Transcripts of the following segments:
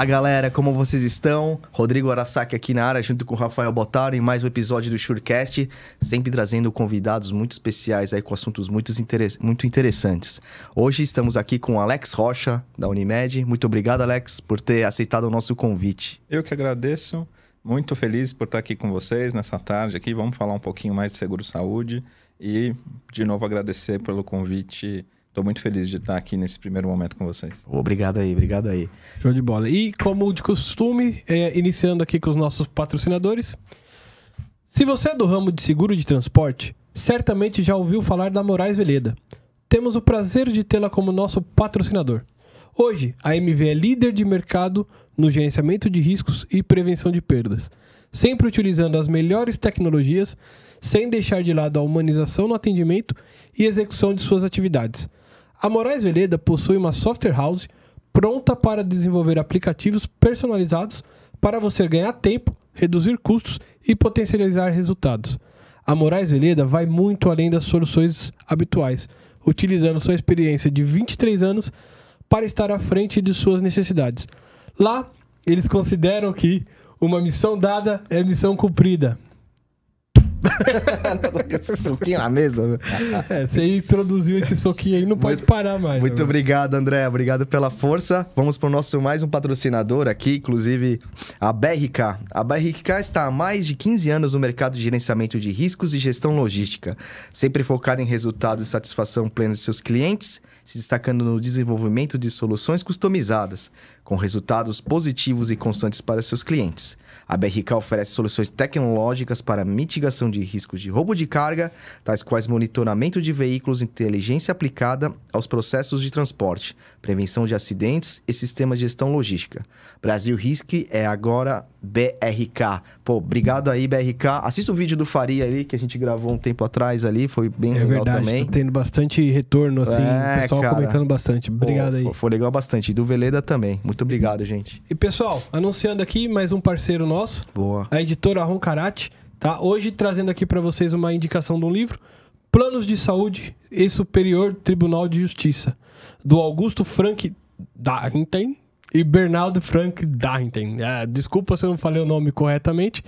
Fala galera, como vocês estão? Rodrigo Arasaki aqui na área, junto com o Rafael Botaro, em mais um episódio do Surecast, sempre trazendo convidados muito especiais aí com assuntos muito, interess muito interessantes. Hoje estamos aqui com Alex Rocha, da Unimed. Muito obrigado, Alex, por ter aceitado o nosso convite. Eu que agradeço. Muito feliz por estar aqui com vocês nessa tarde aqui. Vamos falar um pouquinho mais de seguro-saúde e, de novo, agradecer pelo convite Estou muito feliz de estar aqui nesse primeiro momento com vocês. Obrigado aí, obrigado aí. Show de bola. E como de costume, é, iniciando aqui com os nossos patrocinadores. Se você é do ramo de seguro de transporte, certamente já ouviu falar da Moraes Veleda. Temos o prazer de tê-la como nosso patrocinador. Hoje, a MV é líder de mercado no gerenciamento de riscos e prevenção de perdas, sempre utilizando as melhores tecnologias, sem deixar de lado a humanização no atendimento e execução de suas atividades a Moraes Veleda possui uma software house pronta para desenvolver aplicativos personalizados para você ganhar tempo, reduzir custos e potencializar resultados. A Moraes Veleda vai muito além das soluções habituais, utilizando sua experiência de 23 anos para estar à frente de suas necessidades. Lá, eles consideram que uma missão dada é missão cumprida. soquinho na mesa. É, você introduziu esse soquinho aí, não pode muito, parar mais. Muito né? obrigado, André. Obrigado pela força. Vamos para o nosso mais um patrocinador aqui, inclusive a BRK. A BRK está há mais de 15 anos no mercado de gerenciamento de riscos e gestão logística, sempre focada em resultados e satisfação plena de seus clientes, se destacando no desenvolvimento de soluções customizadas, com resultados positivos e constantes para seus clientes. A BRK oferece soluções tecnológicas para mitigação de riscos de roubo de carga, tais quais monitoramento de veículos, inteligência aplicada aos processos de transporte, prevenção de acidentes e sistema de gestão logística. Brasil Risk é agora BRK. Pô, obrigado aí, BRK. Assista o vídeo do Faria ali, que a gente gravou um tempo atrás ali, foi bem é legal verdade, também. Tá tendo bastante retorno, assim, É, o pessoal cara. comentando bastante. Obrigado Pô, aí. Foi, legal bastante. E do Veleda também. Muito obrigado, gente. E pessoal, anunciando aqui mais um parceiro nosso, Boa. a editora Roncarate, tá? Hoje trazendo aqui para vocês uma indicação de um livro, Planos de Saúde e Superior Tribunal de Justiça, do Augusto Frank Darrington e Bernardo Frank Darrington. Ah, desculpa se eu não falei o nome corretamente,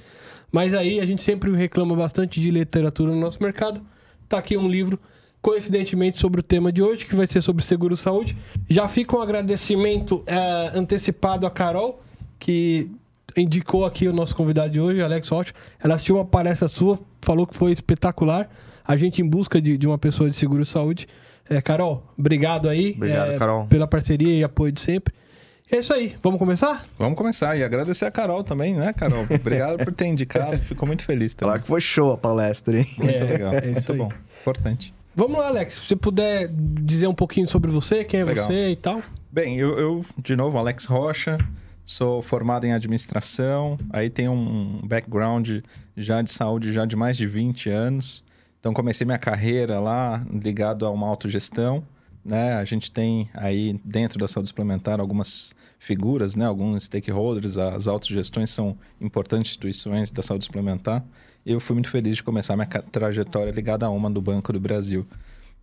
mas aí a gente sempre reclama bastante de literatura no nosso mercado. Tá aqui um livro coincidentemente sobre o tema de hoje, que vai ser sobre seguro saúde. Já fica um agradecimento é, antecipado a Carol, que indicou aqui o nosso convidado de hoje, Alex Rocha. Ela assistiu uma palestra sua, falou que foi espetacular. A gente em busca de, de uma pessoa de seguro saúde. É, Carol, obrigado aí Obrigado, é, Carol. pela parceria e apoio de sempre. É isso aí, vamos começar? Vamos começar e agradecer a Carol também, né, Carol? Obrigado por ter indicado, fico muito feliz também. Claro que foi show a palestra, hein? Muito É, legal, é isso muito aí. bom, importante. Vamos lá, Alex. Se você puder dizer um pouquinho sobre você, quem é Legal. você e tal. Bem, eu, eu, de novo, Alex Rocha, sou formado em administração, aí tenho um background já de saúde já de mais de 20 anos. Então comecei minha carreira lá ligado a uma autogestão, né? A gente tem aí dentro da saúde suplementar algumas figuras, né? Alguns stakeholders, as autogestões são importantes instituições da saúde suplementar. E eu fui muito feliz de começar minha trajetória ligada a uma do Banco do Brasil.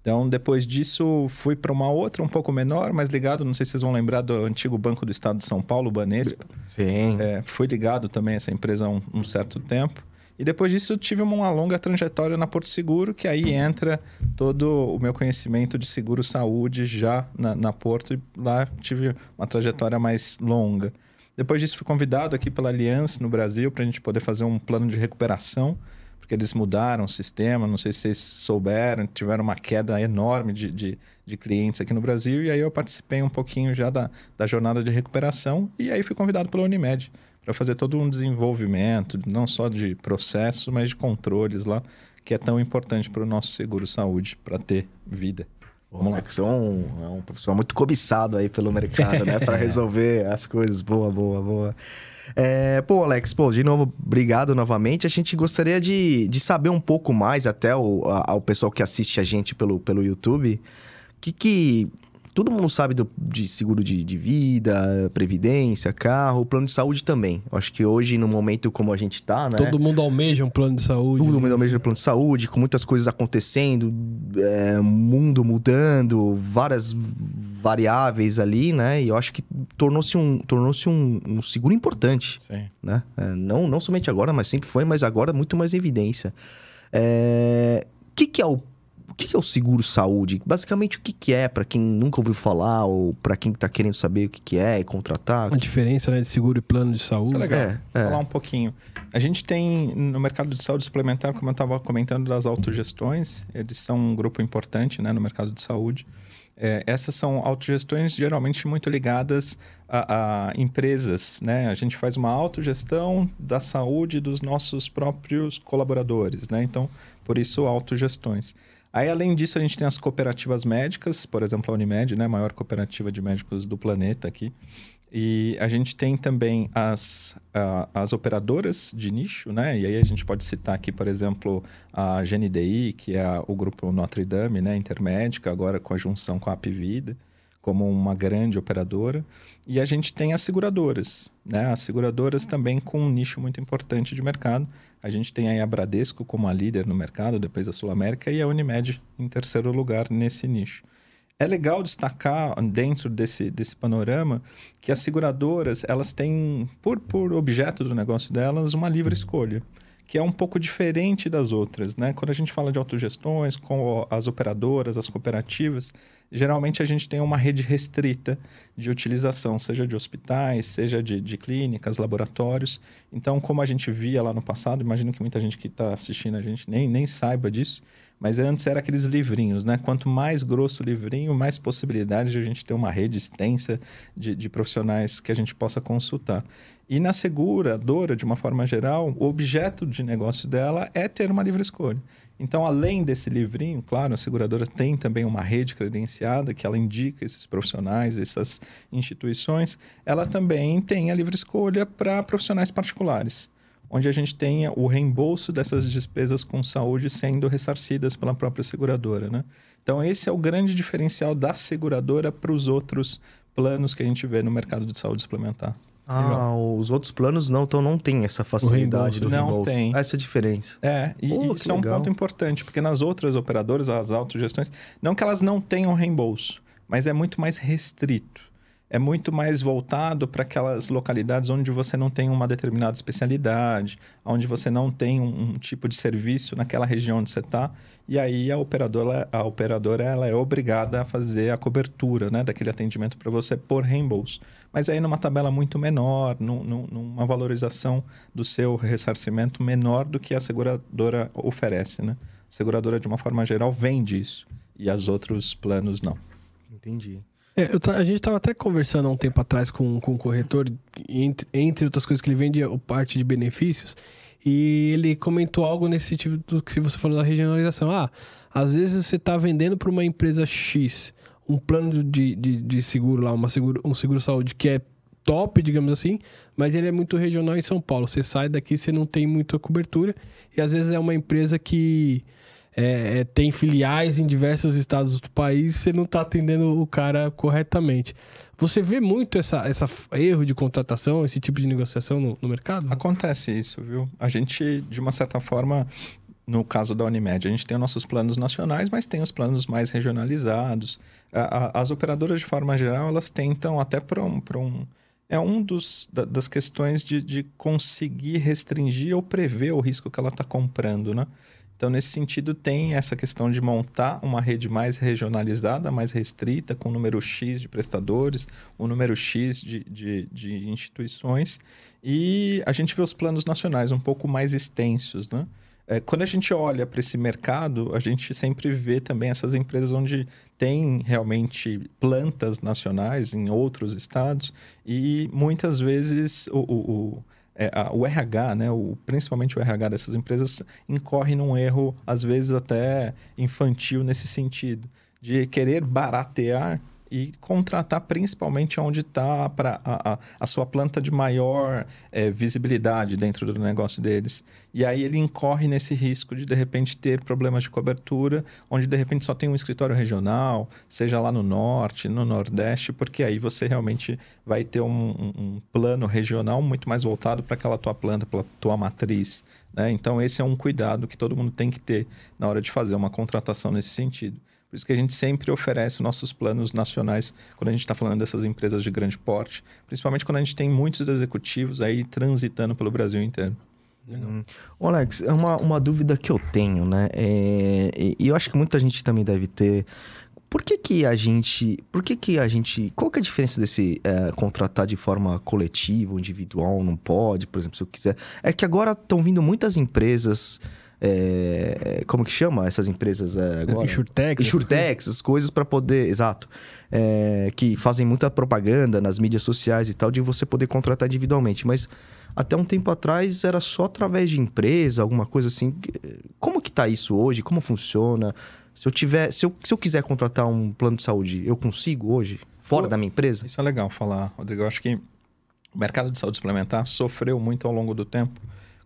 Então, depois disso, fui para uma outra um pouco menor, mas ligado, não sei se vocês vão lembrar do antigo Banco do Estado de São Paulo, o Banespa. Sim. É, fui ligado também a essa empresa há um, um certo tempo. E depois disso, eu tive uma longa trajetória na Porto Seguro, que aí entra todo o meu conhecimento de seguro-saúde já na, na Porto. E lá tive uma trajetória mais longa. Depois disso, fui convidado aqui pela Aliança no Brasil para a gente poder fazer um plano de recuperação, porque eles mudaram o sistema. Não sei se vocês souberam, tiveram uma queda enorme de, de, de clientes aqui no Brasil. E aí eu participei um pouquinho já da, da jornada de recuperação. E aí fui convidado pela Unimed para fazer todo um desenvolvimento, não só de processo, mas de controles lá, que é tão importante para o nosso seguro-saúde, para ter vida. Vamos lá. Você é um, é um profissional muito cobiçado aí pelo mercado, né? Pra resolver as coisas. Boa, boa, boa. É, pô, Alex, pô, de novo, obrigado novamente. A gente gostaria de, de saber um pouco mais, até o, a- ao pessoal que assiste a gente pelo, pelo YouTube, que que todo mundo sabe do, de seguro de, de, vida, previdência, carro, plano de saúde também. Eu acho que hoje, no momento como a gente tá, né? Todo mundo almeja um plano de saúde. Todo mundo almeja um plano de saúde, com muitas coisas acontecendo, é, mundo mudando, várias variáveis ali, né? E eu acho que tornou-se um, tornou um, um seguro importante. Sim. Né? É, não, não somente agora, mas sempre foi, mas agora muito mais evidência. É... O que, que é o o que é o seguro saúde? Basicamente, o que é para quem nunca ouviu falar ou para quem está querendo saber o que é e contratar? A diferença né, de seguro e plano de saúde. Isso é legal. É, é. Falar um pouquinho. A gente tem no mercado de saúde suplementar, como eu estava comentando, das autogestões. Eles são um grupo importante né, no mercado de saúde. É, essas são autogestões geralmente muito ligadas a, a, empresas, né? A gente faz uma autogestão da saúde dos nossos próprios colaboradores, né? Então, por isso, autogestões. Aí, além disso, a gente tem as cooperativas médicas, por exemplo, a Unimed, né? A maior cooperativa de médicos do planeta aqui. E a gente tem também as, as operadoras de nicho, né? E aí a gente pode citar aqui, por exemplo, a GNDI, que é o grupo Notre Dame, né? Intermédica, agora com a junção com a Apvida, como uma grande operadora. E a gente tem as seguradoras, né? As seguradoras também com um nicho muito importante de mercado. A gente tem aí a Bradesco como a líder no mercado, depois a Sul América, e a Unimed em terceiro lugar nesse nicho. É legal destacar dentro desse, desse panorama que as seguradoras elas têm, por, por objeto do negócio delas, uma livre escolha que é um pouco diferente das outras, né? Quando a gente fala de autogestões, com as operadoras, as cooperativas, geralmente a gente tem uma rede restrita de utilização, seja de hospitais, seja de, de clínicas, laboratórios. Então, como a gente via lá no passado, imagino que muita gente que está assistindo a gente nem, nem saiba disso, mas antes era aqueles livrinhos, né? Quanto mais grosso o livrinho, mais possibilidade de a gente ter uma rede extensa de, de profissionais que a gente possa consultar. E na seguradora, de uma forma geral, o objeto de negócio dela é ter uma livre escolha. Então, além desse livrinho, claro, a seguradora tem também uma rede credenciada que ela indica esses profissionais, essas instituições. Ela também tem a livre escolha para profissionais particulares onde a gente tenha o reembolso dessas despesas com saúde sendo ressarcidas pela própria seguradora, né? Então, esse é o grande diferencial da seguradora para os outros planos que a gente vê no mercado de saúde suplementar. Ah, Legal. os outros planos não, então não tem essa facilidade do reembolso. Não tem. Essa é a diferença. É, e Pô, isso é um ponto importante, porque nas outras operadoras, as autogestões, não que elas não tenham reembolso, mas é muito mais restrito é muito mais voltado para aquelas localidades onde você não tem uma determinada especialidade, onde você não tem um, um tipo de serviço naquela região onde você está, e aí a operadora, a operadora ela é obrigada a fazer a cobertura né, daquele atendimento para você por reembolso. Mas aí numa tabela muito menor, num, numa valorização do seu ressarcimento menor do que a seguradora oferece. Né? A seguradora, de uma forma geral, vende isso, e as outros planos não. Entendi. É, a gente estava até conversando há um tempo atrás com, com um corretor, entre, entre outras coisas que ele vende, parte de benefícios, e ele comentou algo nesse sentido do que você falou da regionalização. Ah, às vezes você está vendendo para uma empresa X um plano de, de, de seguro lá, uma seguro, um seguro-saúde que é top, digamos assim, mas ele é muito regional em São Paulo. Você sai daqui, você não tem muita cobertura, e às vezes é uma empresa que é, é, tem filiais em diversos estados do país, você não está atendendo o cara corretamente. Você vê muito essa, essa erro de contratação, esse tipo de negociação no, no mercado? Acontece isso, viu? A gente, de uma certa forma, no caso da Unimed, a gente tem nossos planos nacionais, mas tem os planos mais regionalizados. As operadoras, de forma geral, elas tentam até para um, um. É um dos, da, das questões de, de conseguir restringir ou prever o risco que ela está comprando, né? Então, nesse sentido, tem essa questão de montar uma rede mais regionalizada, mais restrita, com um número X de prestadores, um número X de, de, de instituições. E a gente vê os planos nacionais um pouco mais extensos, né? É, quando a gente olha para esse mercado, a gente sempre vê também essas empresas onde tem realmente plantas nacionais em outros estados e muitas vezes o, o, o é, a, o RH, né, o, principalmente o RH dessas empresas, incorre num erro, às vezes até infantil nesse sentido, de querer baratear e contratar principalmente onde está a, a, a, sua planta de maior é, visibilidade dentro do negócio deles. E aí ele incorre nesse risco de, de repente, ter problemas de cobertura, onde, de repente, só tem um escritório regional, seja lá no norte, no nordeste, porque aí você realmente vai ter um, um, plano regional muito mais voltado para aquela tua planta, para tua matriz. Né? Então, esse é um cuidado que todo mundo tem que ter na hora de fazer uma contratação nesse sentido. Por isso que a gente sempre oferece nossos planos nacionais quando a gente está falando dessas empresas de grande porte, principalmente quando a gente tem muitos executivos aí transitando pelo Brasil inteiro. Hum. Alex, é uma, uma dúvida que eu tenho, né? É, e eu acho que muita gente também deve ter. Por que, que a gente. Por que, que a gente. Qual que é a diferença desse é, contratar de forma coletiva, individual, não pode, por exemplo, se eu quiser? É que agora estão vindo muitas empresas. É, como que chama essas empresas é, agora? Insurtex. Insurtex, essas coisas para poder. Exato. É, que fazem muita propaganda nas mídias sociais e tal, de você poder contratar individualmente. Mas até um tempo atrás era só através de empresa, alguma coisa assim. Como que tá isso hoje? Como funciona? Se eu tiver, se eu, se eu quiser contratar um plano de saúde, eu consigo hoje, fora Pô, da minha empresa? Isso é legal falar, Rodrigo. Eu acho que o mercado de saúde suplementar sofreu muito ao longo do tempo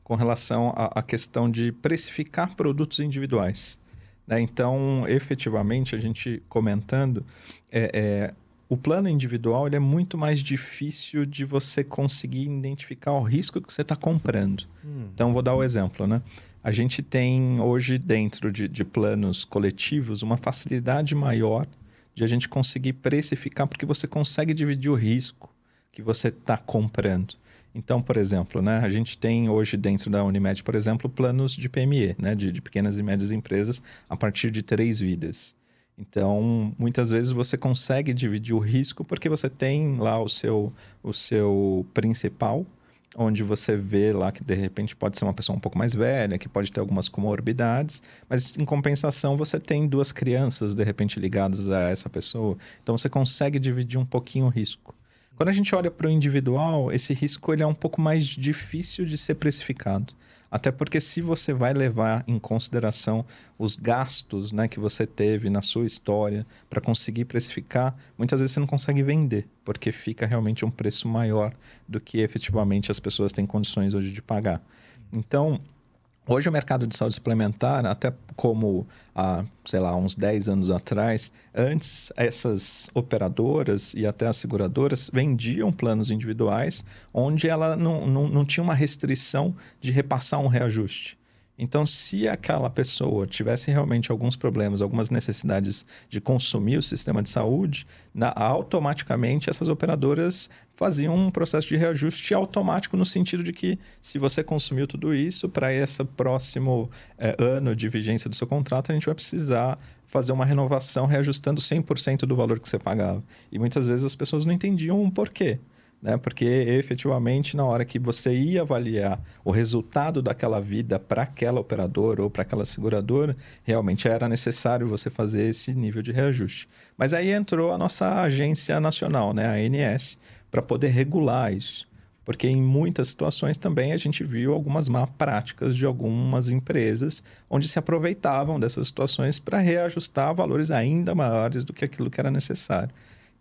com relação à, questão de precificar produtos individuais. Né? Então, efetivamente, a gente comentando, é, é, o plano individual ele é muito mais difícil de você conseguir identificar o risco que você está comprando. Hum. Então, vou dar o exemplo, né? A gente tem hoje, dentro de, de planos coletivos, uma facilidade maior de a gente conseguir precificar, porque você consegue dividir o risco que você está comprando. Então, por exemplo, né, a gente tem hoje dentro da Unimed, por exemplo, planos de PME, né, de, de pequenas e médias empresas, a partir de três vidas. Então, muitas vezes você consegue dividir o risco porque você tem lá o seu, o seu principal, onde você vê lá que de repente pode ser uma pessoa um pouco mais velha, que pode ter algumas comorbidades, mas em compensação você tem duas crianças de repente ligadas a essa pessoa, então você consegue dividir um pouquinho o risco. Quando a gente olha para o individual, esse risco ele é um pouco mais difícil de ser precificado. Até porque se você vai levar em consideração os gastos né, que você teve na sua história para conseguir precificar, muitas vezes você não consegue vender, porque fica realmente um preço maior do que efetivamente as pessoas têm condições hoje de pagar. Então, Hoje o mercado de saúde suplementar, até como há, sei lá, uns 10 anos atrás, antes essas operadoras e até as seguradoras vendiam planos individuais onde ela não, não, não tinha uma restrição de repassar um reajuste. Então, se aquela pessoa tivesse realmente alguns problemas, algumas necessidades de consumir o sistema de saúde, na, automaticamente essas operadoras faziam um processo de reajuste automático no sentido de que se você consumiu tudo isso, para esse próximo é, ano de vigência do seu contrato, a gente vai precisar fazer uma renovação reajustando 100% do valor que você pagava. E muitas vezes as pessoas não entendiam o porquê né? Porque efetivamente na hora que você ia avaliar o resultado daquela vida para aquela operadora ou para aquela seguradora, realmente era necessário você fazer esse nível de reajuste. Mas aí entrou a nossa agência nacional, né, a ANS, para poder regular isso. Porque em muitas situações também a gente viu algumas má práticas de algumas empresas onde se aproveitavam dessas situações para reajustar valores ainda maiores do que aquilo que era necessário.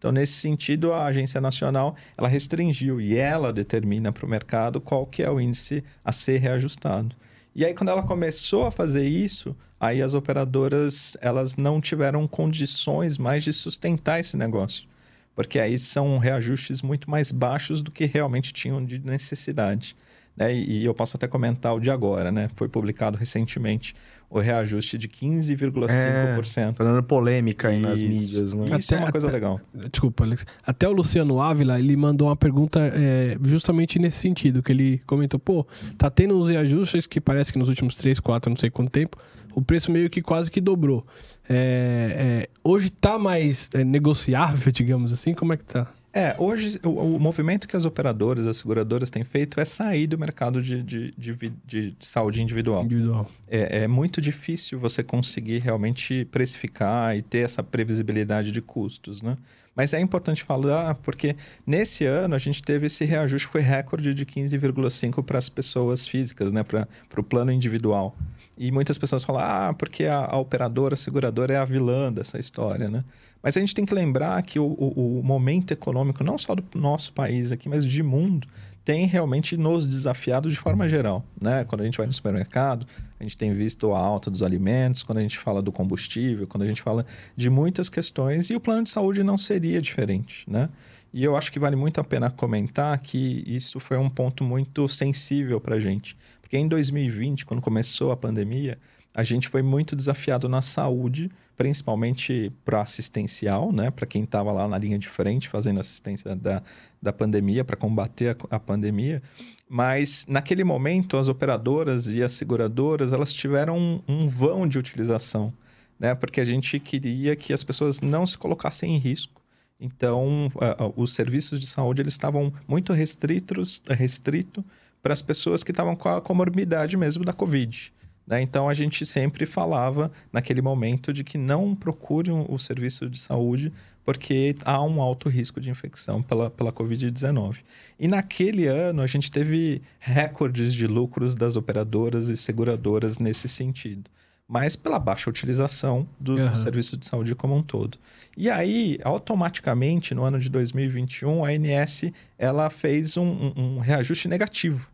Então, nesse sentido, a agência nacional ela restringiu e ela determina para o mercado qual que é o índice a ser reajustado. E aí, quando ela começou a fazer isso, aí as operadoras elas não tiveram condições mais de sustentar esse negócio. Porque aí são reajustes muito mais baixos do que realmente tinham de necessidade. Né? E, eu posso até comentar o de agora, né? Foi publicado recentemente o reajuste de 15,5%. É, tá dando polêmica aí nas mídias, né? Isso é até, é uma coisa até, legal. Desculpa, Alex. Até o Luciano Ávila, ele mandou uma pergunta é, justamente nesse sentido, que ele comentou, pô, tá tendo uns reajustes que parece que nos últimos 3, 4, não sei quanto tempo, o preço meio que quase que dobrou. É, é hoje tá mais é, negociável, digamos assim? Como é que tá? É, hoje o, o, movimento que as operadoras, as seguradoras têm feito é sair do mercado de, de, de, de saúde individual. Individual. É, é, muito difícil você conseguir realmente precificar e ter essa previsibilidade de custos, né? Mas é importante falar porque nesse ano a gente teve esse reajuste, foi recorde de 15,5% para as pessoas físicas, né? Para o plano individual. E muitas pessoas falam, ah, porque a, a, operadora, a seguradora é a vilã dessa história, né? Mas a gente tem que lembrar que o, o, o momento econômico, não só do nosso país aqui, mas de mundo, tem realmente nos desafiado de forma geral, né? Quando a gente vai no supermercado, a gente tem visto a alta dos alimentos, quando a gente fala do combustível, quando a gente fala de muitas questões, e o plano de saúde não seria diferente, né? E eu acho que vale muito a pena comentar que isso foi um ponto muito sensível para a gente. Porque em 2020, quando começou a pandemia, a gente foi muito desafiado na saúde, principalmente para assistencial, né? Para quem estava lá na linha de frente fazendo assistência da, da pandemia, para combater a, a, pandemia. Mas naquele momento, as operadoras e as seguradoras elas tiveram um, um vão de utilização, né? Porque a gente queria que as pessoas não se colocassem em risco então, uh, os serviços de saúde eles estavam muito restritos, restrito para as pessoas que estavam com a comorbidade mesmo da Covid. Né? Então, a gente sempre falava naquele momento de que não procurem o serviço de saúde porque há um alto risco de infecção pela, pela Covid-19. E naquele ano, a gente teve recordes de lucros das operadoras e seguradoras nesse sentido mas pela baixa utilização do, uhum. do, serviço de saúde como um todo. E aí, automaticamente, no ano de 2021, a ANS ela fez um, um, um reajuste negativo.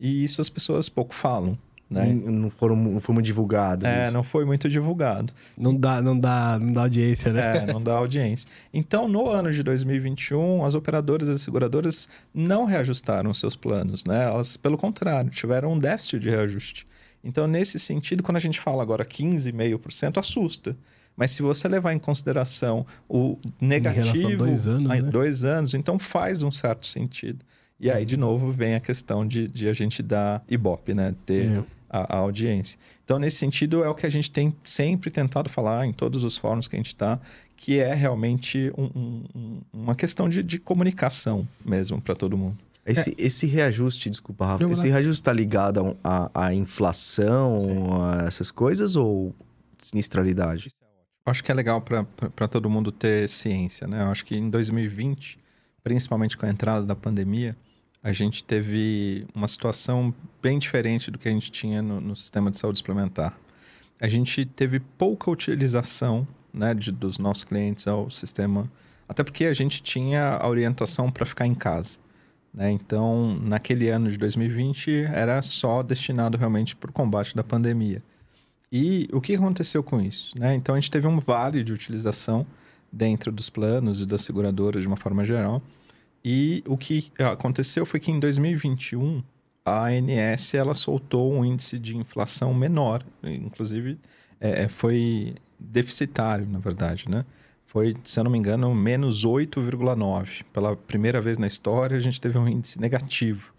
E isso as pessoas pouco falam. Né? Não, foram, não foi muito divulgado. É, isso. não foi muito divulgado. Não dá, não dá, não dá audiência, né? É, não dá audiência. Então, no ano de 2021, as operadoras e as seguradoras não reajustaram seus planos, né? Elas, pelo contrário, tiveram um déficit de reajuste. Então, nesse sentido, quando a gente fala agora 15,5%, assusta. Mas se você levar em consideração o negativo, dois anos, né? dois anos, então faz um certo sentido. E aí, de novo, vem a questão de, de a gente dar Ibope, né? Ter é. a, a, audiência. Então, nesse sentido, é o que a gente tem sempre tentado falar em todos os fóruns que a gente está, que é realmente um, um, uma questão de, de comunicação mesmo para todo mundo. Esse, é. esse reajuste, desculpa, Rafa, esse reajuste está ligado à inflação, a essas coisas ou sinistralidade? Acho que é legal para todo mundo ter ciência, né? Eu acho que em 2020, principalmente com a entrada da pandemia, a gente teve uma situação bem diferente do que a gente tinha no, no sistema de saúde suplementar. A gente teve pouca utilização né, de, dos nossos clientes ao sistema, até porque a gente tinha a orientação para ficar em casa. Né? Então, naquele ano de 2020, era só destinado realmente para o combate da pandemia. E o que aconteceu com isso? Né? Então, a gente teve um vale de utilização dentro dos planos e das seguradoras de uma forma geral. E o que aconteceu foi que em 2021, a ANS ela soltou um índice de inflação menor, inclusive é, foi deficitário, na verdade, né? foi, se eu não me engano, menos 8,9. Pela primeira vez na história, a gente teve um índice negativo.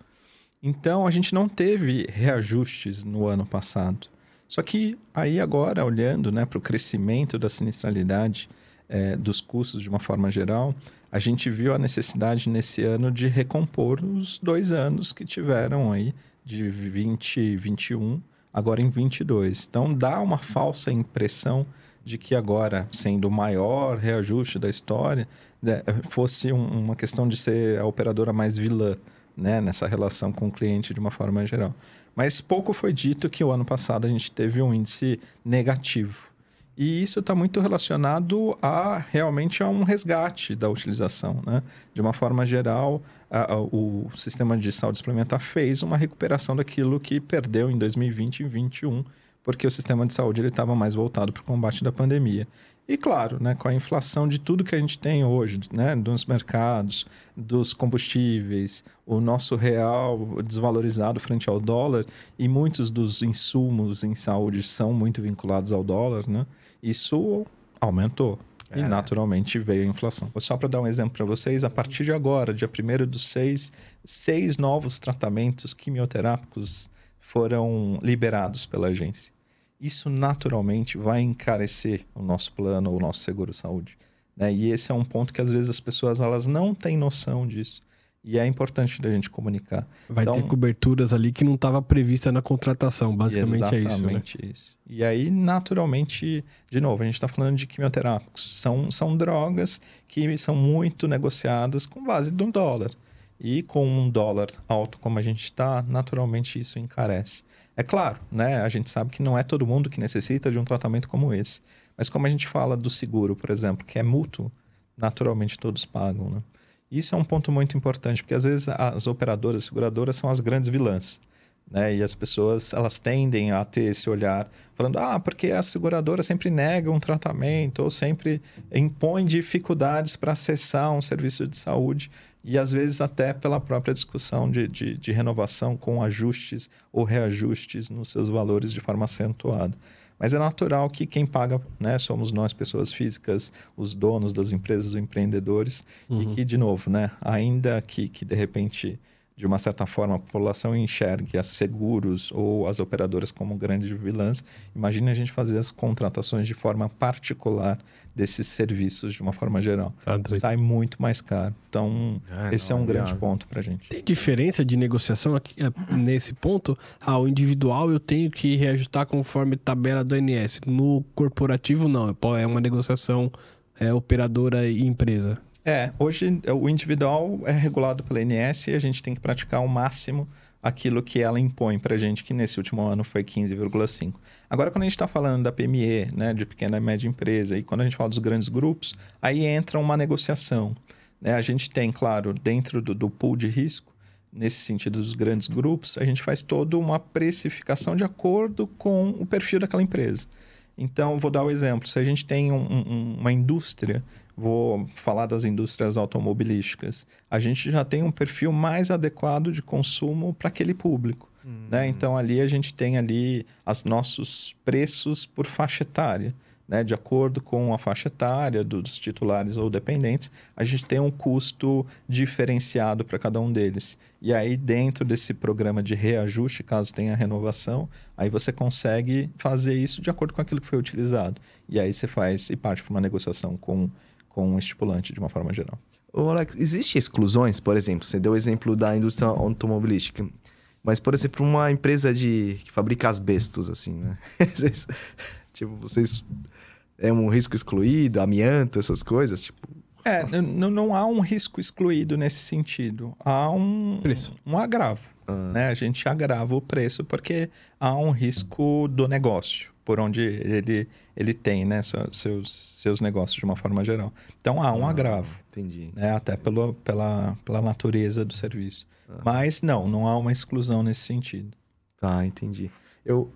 Então, a gente não teve reajustes no ano passado. Só que aí agora, olhando né, para o crescimento da sinistralidade é, dos custos de uma forma geral, a gente viu a necessidade nesse ano de recompor os dois anos que tiveram aí, de 2021, agora em 22. Então, dá uma falsa impressão de que agora, sendo o maior reajuste da história, né, fosse um, uma questão de ser a operadora mais vilã né, nessa relação com o cliente de uma forma geral. Mas pouco foi dito que o ano passado a gente teve um índice negativo. E isso está muito relacionado a realmente a um resgate da utilização. Né? De uma forma geral, a, a, o sistema de saúde suplementar fez uma recuperação daquilo que perdeu em 2020 e 2021 porque o sistema de saúde estava mais voltado para o combate da pandemia. E claro, né, com a inflação de tudo que a gente tem hoje, né, dos mercados, dos combustíveis, o nosso real desvalorizado frente ao dólar e muitos dos insumos em saúde são muito vinculados ao dólar, né? Isso aumentou. É. E naturalmente veio a inflação. Só para dar um exemplo para vocês, a partir de agora, dia 1 dos seis, seis novos tratamentos quimioterápicos foram liberados pela agência. Isso naturalmente vai encarecer o nosso plano ou o nosso seguro saúde. Né? E esse é um ponto que às vezes as pessoas elas não têm noção disso. E é importante da gente comunicar. Vai então, ter coberturas ali que não estava prevista na contratação, basicamente é isso. Né? Exatamente né? isso. E aí, naturalmente, de novo, a gente está falando de quimioterápicos. São, são drogas que são muito negociadas com base do dólar. E com um dólar alto como a gente está, naturalmente isso encarece. É claro, né? A gente sabe que não é todo mundo que necessita de um tratamento como esse. Mas como a gente fala do seguro, por exemplo, que é mútuo, naturalmente todos pagam, né? Isso é um ponto muito importante, porque às vezes as operadoras, seguradoras são as grandes vilãs. Né? E as pessoas elas tendem a ter esse olhar falando ah porque a seguradora sempre nega um tratamento ou sempre impõe dificuldades para acessar um serviço de saúde e às vezes até pela própria discussão de, de, de renovação com ajustes ou reajustes nos seus valores de forma acentuada. Mas é natural que quem paga, né, somos nós, pessoas físicas, os donos das empresas, os empreendedores, uhum. e que, de novo, né, ainda que, que de repente de uma certa forma, a população enxergue as seguros ou as operadoras como grandes vilãs, imagine a gente fazer as contratações de forma particular desses serviços de uma forma geral. Ah, Sai muito mais caro. Então, é, esse é não, é um grande ponto para a gente. Tem diferença de negociação aqui, é, nesse ponto? Ah, o individual eu tenho que reajustar conforme tabela do INS. No corporativo, não. É uma negociação é, operadora e empresa. É, hoje é, o individual é regulado pela INS e a gente tem que praticar ao máximo aquilo que ela impõe para a gente, que nesse último ano foi 15,5. Agora, quando a gente está falando da PME, né, de pequena e média empresa, e quando a gente fala dos grandes grupos, aí entra uma negociação. Né? A gente tem, claro, dentro do, do pool de risco, nesse sentido dos grandes grupos, a gente faz toda uma precificação de acordo com o perfil daquela empresa. Então, vou dar o um exemplo. Se a gente tem um, um, uma indústria vou falar das indústrias automobilísticas, a gente já tem um perfil mais adequado de consumo para aquele público. Hum. Né? Então ali a gente tem ali os nossos preços por faixa etária. Né? De acordo com a faixa etária dos titulares ou dependentes, a gente tem um custo diferenciado para cada um deles. E aí, dentro desse programa de reajuste, caso tenha renovação, aí você consegue fazer isso de acordo com aquilo que foi utilizado. E aí você faz e parte para uma negociação com com um estipulante de uma forma geral. Ô Alex, existe exclusões, por exemplo, você deu o exemplo da indústria automobilística, mas, por exemplo, uma empresa de que fabrica asbestos, assim, né? tipo, vocês... É um risco excluído, amianto, essas coisas, tipo... É, não, não há um risco excluído nesse sentido. Há um, preço. um agravo. Ah. Né? A gente agrava o preço porque há um risco do negócio por onde ele, ele tem né, seus, seus negócios de uma forma geral. Então há um ah, agravo. Entendi. Né, até pelo, pela, pela natureza do serviço. Ah. Mas não, não há uma exclusão nesse sentido. Tá, entendi. Eu.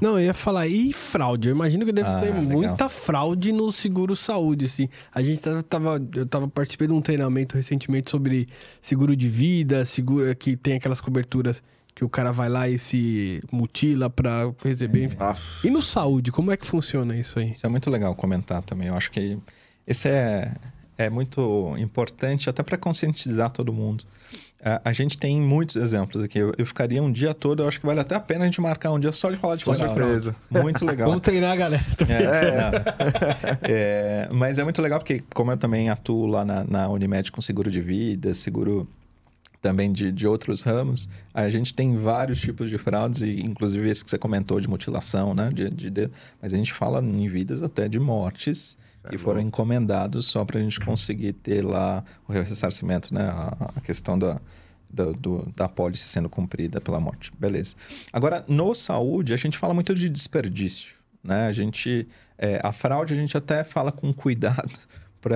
Não, eu ia falar, e fraude? Eu imagino que deve ah, ter legal. muita fraude no seguro saúde, assim. A gente tava, eu tava participando de um treinamento recentemente sobre seguro de vida, seguro que tem aquelas coberturas que o cara vai lá e se mutila para receber. É. E no saúde, como é que funciona isso aí? Isso é muito legal comentar também. Eu acho que esse é, é muito importante até para conscientizar todo mundo. A, a, gente tem muitos exemplos aqui. Eu, eu, ficaria um dia todo, eu acho que vale até a pena a gente marcar um dia só de falar de Com certeza. Muito legal. Vamos treinar a galera. É, é. é, mas é muito legal porque, como eu também atuo lá na, na Unimed com seguro de vida, seguro também de, de outros ramos, a gente tem vários tipos de fraudes, e inclusive esse que você comentou de mutilação, né? De, de, de mas a gente fala em vidas até de mortes certo. que foram encomendados só para a gente conseguir ter lá o ressarcimento, né? A, a questão da, da, do, da pólice sendo cumprida pela morte. Beleza. Agora, no saúde, a gente fala muito de desperdício, né? A gente... É, a fraude a gente até fala com cuidado,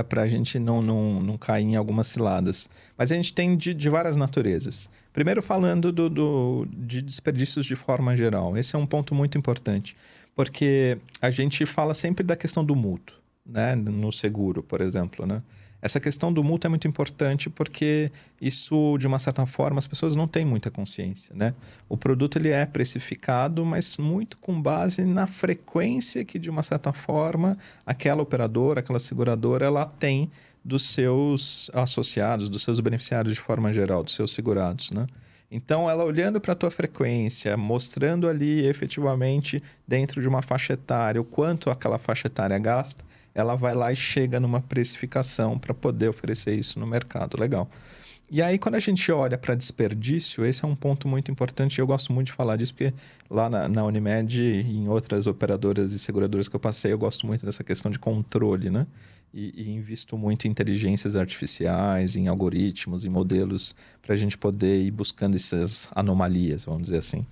para a gente não, não, não cair em algumas ciladas. Mas a gente tem de, de várias naturezas. Primeiro, falando do, do, de desperdícios de forma geral. Esse é um ponto muito importante, porque a gente fala sempre da questão do mútuo, né? no seguro, por exemplo. Né? Essa questão do multa é muito importante porque isso, de uma certa forma, as pessoas não têm muita consciência, né? O produto ele é precificado, mas muito com base na frequência que, de uma certa forma, aquela operadora, aquela seguradora, ela tem dos seus associados, dos seus beneficiários de forma geral, dos seus segurados, né? Então, ela olhando para a tua frequência, mostrando ali efetivamente dentro de uma faixa etária o quanto aquela faixa etária gasta, ela vai lá e chega numa precificação para poder oferecer isso no mercado. Legal. E aí, quando a gente olha para desperdício, esse é um ponto muito importante. Eu gosto muito de falar disso, porque lá na, na Unimed e em outras operadoras e seguradoras que eu passei, eu gosto muito dessa questão de controle, né? E, e invisto muito em inteligências artificiais, em algoritmos, em modelos, para a gente poder ir buscando essas anomalias, vamos dizer assim.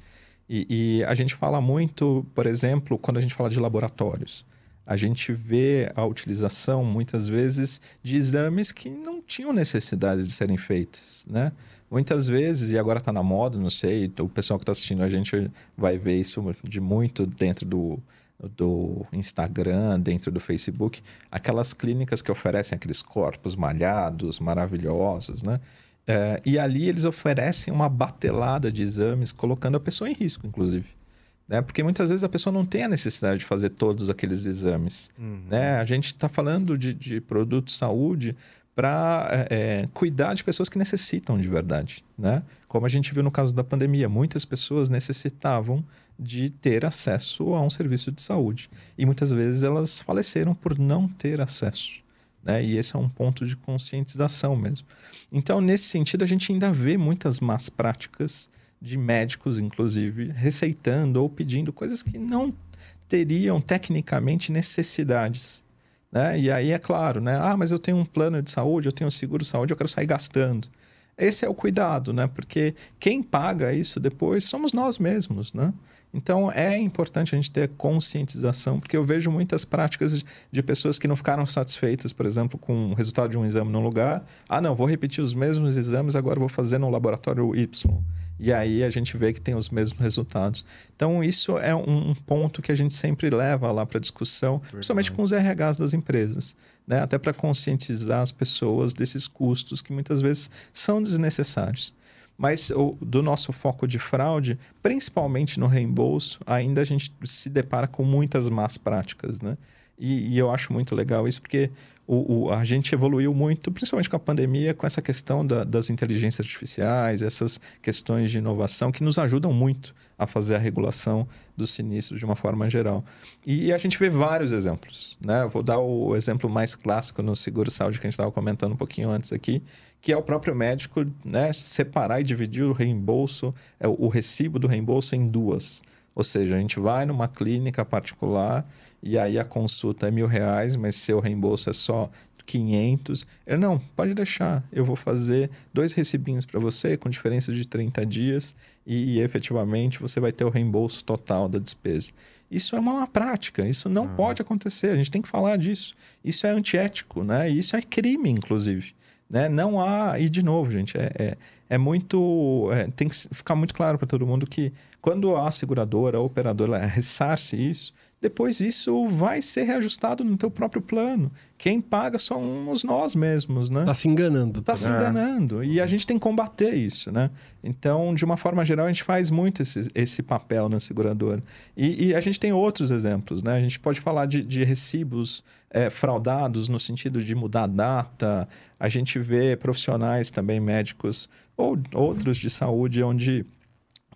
E, e a gente fala muito, por exemplo, quando a gente fala de laboratórios a gente vê a utilização, muitas vezes, de exames que não tinham necessidade de serem feitos, né? Muitas vezes, e agora está na moda, não sei, o pessoal que está assistindo a gente vai ver isso de muito dentro do, do Instagram, dentro do Facebook, aquelas clínicas que oferecem aqueles corpos malhados, maravilhosos, né? É, e ali eles oferecem uma batelada de exames, colocando a pessoa em risco, inclusive né? Porque muitas vezes a pessoa não tem a necessidade de fazer todos aqueles exames, uhum. né? A gente está falando de, de produto de saúde para é, é, cuidar de pessoas que necessitam de verdade, né? Como a gente viu no caso da pandemia, muitas pessoas necessitavam de ter acesso a um serviço de saúde e muitas vezes elas faleceram por não ter acesso. Né? E esse é um ponto de conscientização mesmo. Então, nesse sentido, a gente ainda vê muitas más práticas de médicos, inclusive, receitando ou pedindo coisas que não teriam tecnicamente necessidades. Né? E aí é claro, né? Ah, mas eu tenho um plano de saúde, eu tenho um seguro de saúde, eu quero sair gastando. Esse é o cuidado, né? Porque quem paga isso depois somos nós mesmos, né? Então é importante a gente ter conscientização, porque eu vejo muitas práticas de pessoas que não ficaram satisfeitas, por exemplo, com o resultado de um exame num lugar. Ah, não, vou repetir os mesmos exames, agora vou fazer no laboratório Y. E aí a gente vê que tem os mesmos resultados. Então, isso é um, ponto que a gente sempre leva lá para discussão, Verdade. principalmente com os RHs das empresas, né? até para conscientizar as pessoas desses custos que muitas vezes são desnecessários. Mas o, do nosso foco de fraude, principalmente no reembolso, ainda a gente se depara com muitas más práticas, né? E, e eu acho muito legal isso, porque o, o, a gente evoluiu muito, principalmente com a pandemia, com essa questão da, das inteligências artificiais, essas questões de inovação que nos ajudam muito a fazer a regulação dos sinistros de uma forma geral. E, e a gente vê vários exemplos. Né? vou dar o exemplo mais clássico no seguro saúde que a gente estava comentando um pouquinho antes aqui, que é o próprio médico né, separar e dividir o reembolso, é, o recibo do reembolso em duas. Ou seja, a gente vai numa clínica particular e aí a consulta é mil reais, mas seu reembolso é só 500. Eu, não, pode deixar. Eu vou fazer dois recibinhos para você com diferença de 30 dias e, e, efetivamente você vai ter o reembolso total da despesa. Isso é uma prática, isso não uhum. pode acontecer. A gente tem que falar disso. Isso é antiético, né? Isso é crime, inclusive. Né? Não há. E, de novo, gente, é, é, é muito. É, tem que ficar muito claro para todo mundo que quando a seguradora, a operadora ressarce isso, depois isso vai ser reajustado no teu próprio plano. Quem paga somos nós mesmos, né? Tá se enganando. Tá se enganando. E a gente tem que combater isso, né? Então, de uma forma geral, a gente faz muito esse, esse papel na seguradora. E, e, a gente tem outros exemplos, né? A gente pode falar de, de recibos é, fraudados no sentido de mudar a data. A gente vê profissionais também, médicos ou outros de saúde, onde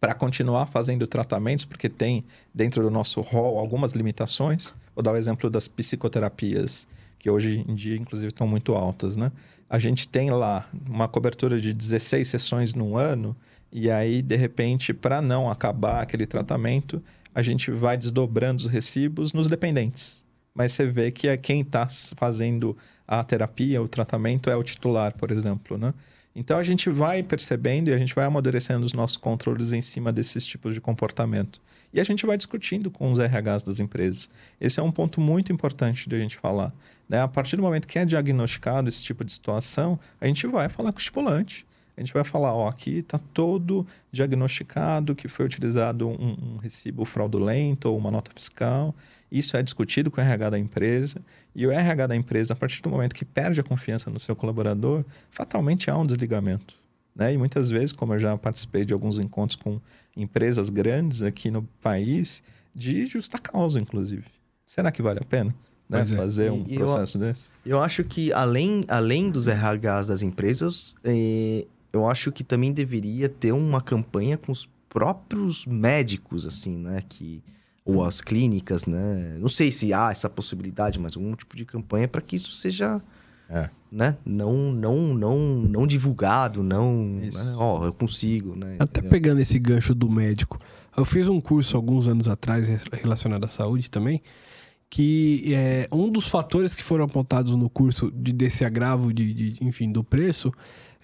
para continuar fazendo tratamentos, porque tem dentro do nosso rol algumas limitações. Vou dar o exemplo das psicoterapias, que hoje em dia, inclusive, estão muito altas, né? A gente tem lá uma cobertura de 16 sessões no ano, e aí, de repente, para não acabar aquele tratamento, a gente vai desdobrando os recibos nos dependentes. Mas você vê que é quem está fazendo a terapia, o tratamento, é o titular, por exemplo, né? Então a gente vai percebendo e a gente vai amadurecendo os nossos controles em cima desses tipos de comportamento. E a gente vai discutindo com os RHs das empresas. Esse é um ponto muito importante de a gente falar. Né? A partir do momento que é diagnosticado esse tipo de situação, a gente vai falar com o estipulante. A gente vai falar, ó, aqui está todo diagnosticado que foi utilizado um, um recibo fraudulento ou uma nota fiscal. Isso é discutido com o RH da empresa. E o RH da empresa, a partir do momento que perde a confiança no seu colaborador, fatalmente há um desligamento. Né? E muitas vezes, como eu já participei de alguns encontros com empresas grandes aqui no país, de justa causa, inclusive. Será que vale a pena? Né, é. fazer um e processo eu, desse? Eu acho que além, além dos RHs das empresas, eh, eu acho que também deveria ter uma campanha com os próprios médicos, assim, né? Que ou as clínicas, né? Não sei se há essa possibilidade, mas algum tipo de campanha para que isso seja É. Né? Não, não, não, não divulgado, não. Né? Ó, eu consigo, né? Até Entendeu? pegando esse gancho do médico. Eu fiz um curso alguns anos atrás relacionado à saúde também, que é um dos fatores que foram apontados no curso de desse agravo de, de, enfim, do preço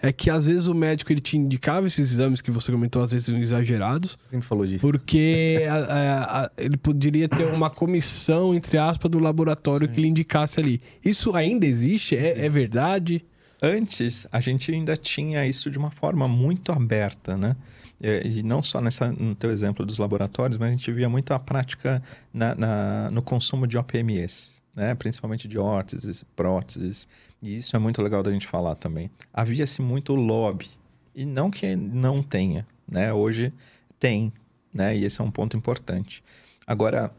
é que às vezes o médico ele te indicava esses exames que você comentou às vezes exagerados, Você sempre falou disso. porque a- a- a- ele poderia ter uma comissão entre aspas do laboratório que lhe indicasse ali. Isso ainda existe? É, é verdade? Antes, a gente ainda tinha isso de uma forma muito aberta, né? É, E não só nessa, no teu exemplo dos laboratórios, mas a gente via muito a prática na, na- no consumo de OPMEs, né? principalmente de órteses, próteses. E isso é muito legal da gente falar também. Havia-se muito lobby. E não que não tenha, né? Hoje tem, né? E esse é um ponto importante. Agora,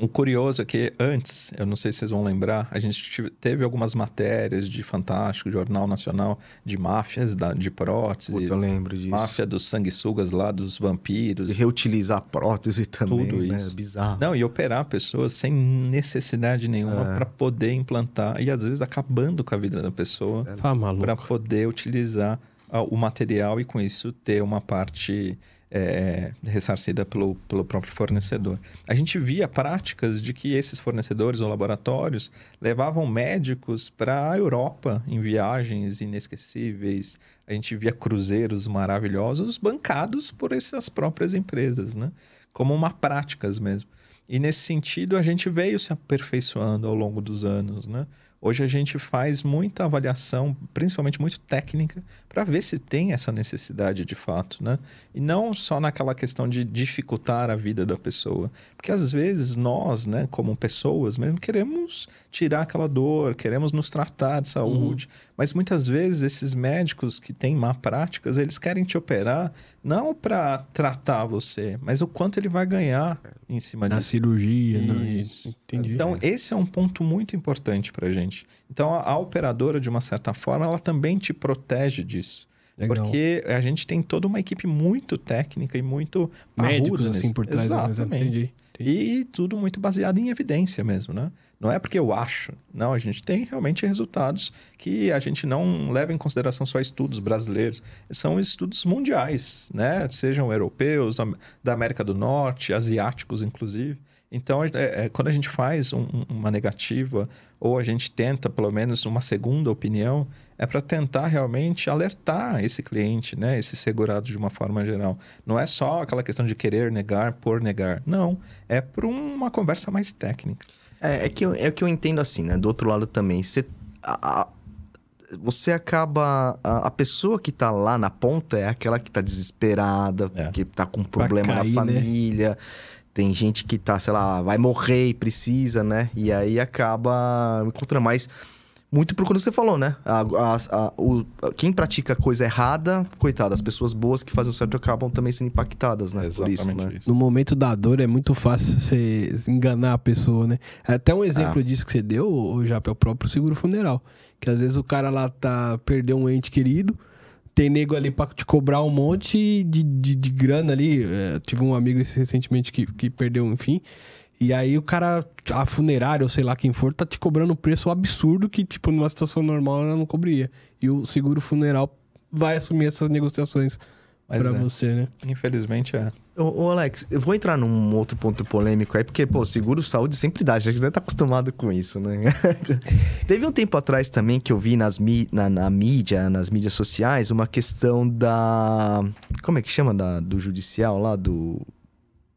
o curioso é que antes, eu não sei se vocês vão lembrar, a gente teve algumas matérias de Fantástico, Jornal Nacional, de máfias da- de próteses. Puta, eu lembro disso. Máfia dos sanguessugas lá, dos vampiros. De reutilizar prótese também, Tudo né? isso. Bizarro. Não, e operar pessoas sem necessidade nenhuma É. para poder implantar e às vezes acabando com a vida da pessoa Tá maluco. para poder utilizar o material e com isso ter uma parte é, ressarcida pelo, pelo próprio fornecedor. A gente via práticas de que esses fornecedores ou laboratórios levavam médicos para a Europa em viagens inesquecíveis. A gente via cruzeiros maravilhosos bancados por essas próprias empresas, né? Como uma práticas mesmo. E nesse sentido, a gente veio se aperfeiçoando ao longo dos anos, né? Hoje a gente faz muita avaliação, principalmente muito técnica, para ver se tem essa necessidade de fato, né? E não só naquela questão de dificultar a vida da pessoa. Porque às vezes nós, né, como pessoas mesmo, queremos tirar aquela dor, queremos nos tratar de saúde. Mas muitas vezes esses médicos que têm má práticas, eles querem te operar não para tratar você, mas o quanto ele vai ganhar em cima Na disso. cirurgia, né? Entendi. Então, esse é um ponto muito importante para gente. Então, a, a operadora, de uma certa forma, ela também te protege disso. Legal. Porque a gente tem toda uma equipe muito técnica e muito Médicos assim por trás? Exatamente. entendi. entendi. E tudo muito baseado em evidência mesmo, né? Não é porque eu acho. Não, a gente tem realmente resultados que a gente não leva em consideração só estudos brasileiros. São estudos mundiais, né? Sejam europeus, da América do Norte, asiáticos, inclusive. Então, é- é, quando a gente faz um- um- uma negativa ou a gente tenta, pelo menos, uma segunda opinião, é para tentar realmente alertar esse cliente, né? Esse segurado de uma forma geral. Não é só aquela questão de querer negar por negar. Não. É por uma conversa mais técnica. É, é que eu, é que eu entendo assim, né? Do outro lado também. Você, a- a- você acaba. A, a pessoa que tá lá na ponta é aquela que tá desesperada, É. que tá com problema cair, na né? Tem gente que tá, sei lá, vai morrer e precisa, né? E aí acaba encontrando mais. Muito por quando você falou, né? A, a- a- o- quem pratica coisa errada, coitado, as pessoas boas que fazem o certo acabam também sendo impactadas, né? por isso, né? isso. No momento da dor é muito fácil você enganar a pessoa, né? Até um exemplo disso que você deu, o já é o próprio seguro funeral. Que às vezes o cara lá tá perdeu um ente querido, tem nego ali pra te cobrar um monte de, de, de grana ali. É, tive um amigo recentemente que, que perdeu, enfim. E aí o cara, a funerária ou sei lá quem for, tá te cobrando um preço absurdo que, tipo, numa situação normal ela não cobria. E o seguro funeral vai assumir essas negociações Mas pra é. você, né? Infelizmente é. Ô, ô, Alex, eu vou entrar num outro ponto polêmico aí, porque, pô, seguro saúde sempre dá, que você deve estar acostumado com isso, né? Teve um tempo atrás também que eu vi nas mi- na, na mídia, nas mídias sociais, uma questão da. Como é que chama? Da, do judicial lá, do.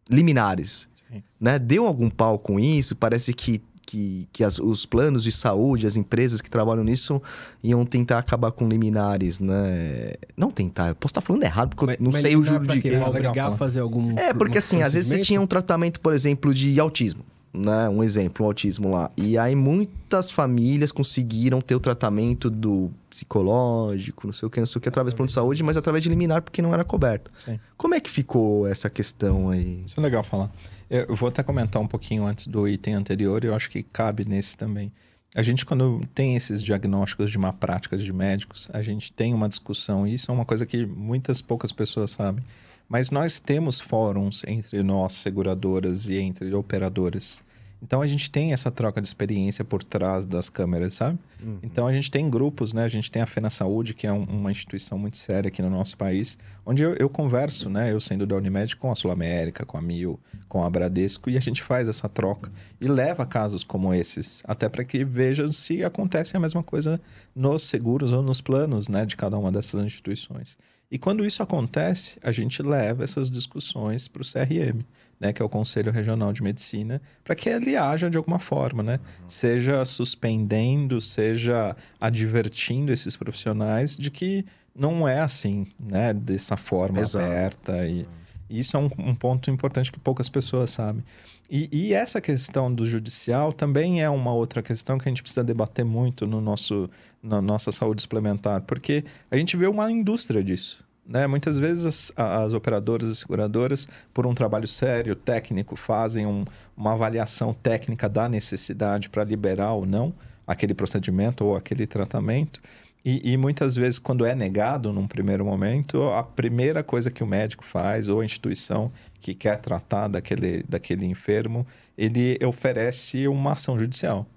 Liminares. Sim. Né? Deu algum pau com isso? Parece que. Que, que as- os planos de saúde, as empresas que trabalham nisso iam tentar acabar com liminares, né? Não tentar, eu posso estar falando errado, porque eu não sei o juro de quê? quê. Pra obrigar a fazer algum. É, porque assim, às vezes você tinha um tratamento, por exemplo, de autismo, né? Um exemplo, um autismo lá. E aí muitas famílias conseguiram ter o tratamento do psicológico, não sei o que, não sei o que, através do plano de saúde, mas através de liminar, porque não era coberto. Sim. Como é que ficou essa questão aí? Isso é legal falar. Eu vou até comentar um pouquinho antes do item anterior, eu acho que cabe nesse também. A gente, quando tem esses diagnósticos de má práticas de médicos, a gente tem uma discussão, e isso é uma coisa que muitas poucas pessoas sabem. Mas nós temos fóruns entre nós, seguradoras, e entre operadoras. Então a gente tem essa troca de experiência por trás das câmeras, sabe? Uhum. Então a gente tem grupos, né? A gente tem a Fena Saúde, que é um, uma instituição muito séria aqui no nosso país, onde eu, eu converso, né? Eu sendo da Unimed com a Sul América, com a Mil, com a Bradesco, e a gente faz essa troca e leva casos como esses, até para que vejam se acontece a mesma coisa nos seguros ou nos planos, né? De cada uma dessas instituições. E quando isso acontece, a gente leva essas discussões para o CRM né, que é o Conselho Regional de Medicina, para que ele haja de alguma forma, né? Uhum. Seja suspendendo, seja advertindo esses profissionais de que não é assim, né? Dessa forma Exato. aberta. E, uhum. isso é um, um, ponto importante que poucas pessoas sabem. E, e, essa questão do judicial também é uma outra questão que a gente precisa debater muito no nosso, na nossa saúde suplementar, porque a gente vê uma indústria disso. Né? Muitas vezes as, as, operadoras e seguradoras, por um trabalho sério, técnico, fazem um, uma avaliação técnica da necessidade para liberar ou não aquele procedimento ou aquele tratamento. E, e, muitas vezes, quando é negado num primeiro momento, a primeira coisa que o médico faz, ou a instituição que quer tratar daquele, daquele enfermo, ele oferece uma ação judicial.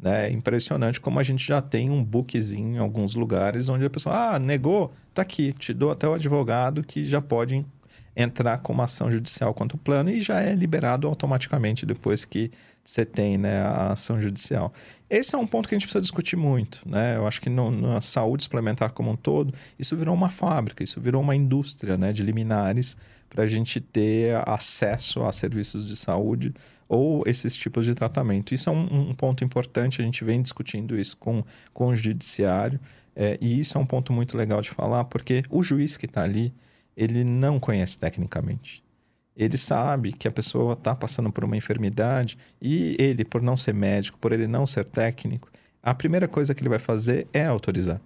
Né? É impressionante como a gente já tem um bookzinho em alguns lugares onde a pessoa, ah, negou, tá aqui, te dou até o advogado que já pode entrar com uma ação judicial contra o plano e já é liberado automaticamente depois que você tem né, a ação judicial. Esse é um ponto que a gente precisa discutir muito. Né? Eu acho que no, na saúde suplementar como um todo, isso virou uma fábrica, isso virou uma indústria né, de liminares para a gente ter acesso a serviços de saúde ou esses tipos de tratamento. Isso é um, um ponto importante, a gente vem discutindo isso com, com o judiciário, é, e isso é um ponto muito legal de falar, porque o juiz que está ali, ele não conhece tecnicamente. Ele sabe que a pessoa está passando por uma enfermidade e ele, por não ser médico, por ele não ser técnico, a primeira coisa que ele vai fazer é autorizar.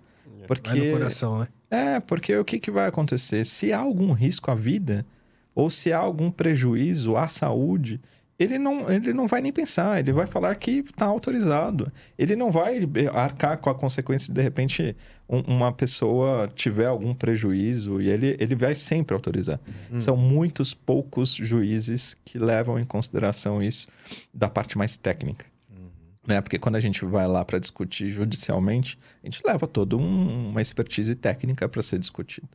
Porque, vai no coração, né? É, porque o que, que vai acontecer? Se há algum risco à vida, ou se há algum prejuízo à saúde, ele não, ele não vai nem pensar, ele vai falar que está autorizado. Ele não vai arcar com a consequência de, de repente, um, uma pessoa tiver algum prejuízo e ele, ele vai sempre autorizar. Hum. São muitos poucos juízes que levam em consideração isso da parte mais técnica. Uhum. Né? Porque quando a gente vai lá para discutir judicialmente, a gente leva toda um, uma expertise técnica para ser discutido.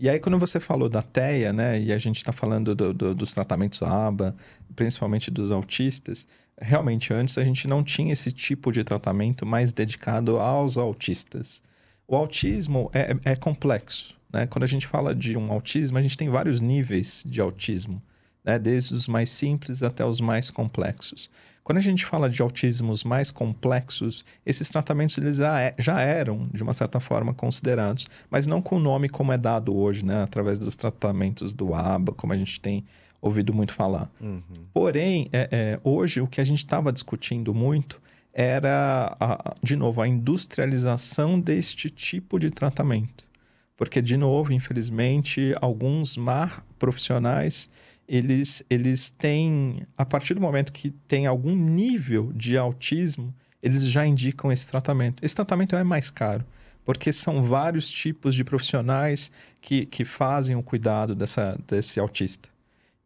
E aí, quando você falou da TEA, né, e a gente está falando do, do, dos tratamentos ABA, principalmente dos autistas, realmente antes a gente não tinha esse tipo de tratamento mais dedicado aos autistas. O autismo é, é complexo. Né? Quando a gente fala de um autismo, a gente tem vários níveis de autismo, né? desde os mais simples até os mais complexos. Quando a gente fala de autismos mais complexos, esses tratamentos eles já é, eram, de uma certa forma, considerados, mas não com o nome como é dado hoje, né? através dos tratamentos do ABA, como a gente tem ouvido muito falar. Uhum. Porém, é, é, hoje o que a gente estava discutindo muito era, a, de novo, a industrialização deste tipo de tratamento. Porque, de novo, infelizmente, alguns mar profissionais eles, eles têm, a partir do momento que tem algum nível de autismo, eles já indicam esse tratamento. Esse tratamento é mais caro, porque são vários tipos de profissionais que, que fazem o cuidado dessa, desse autista.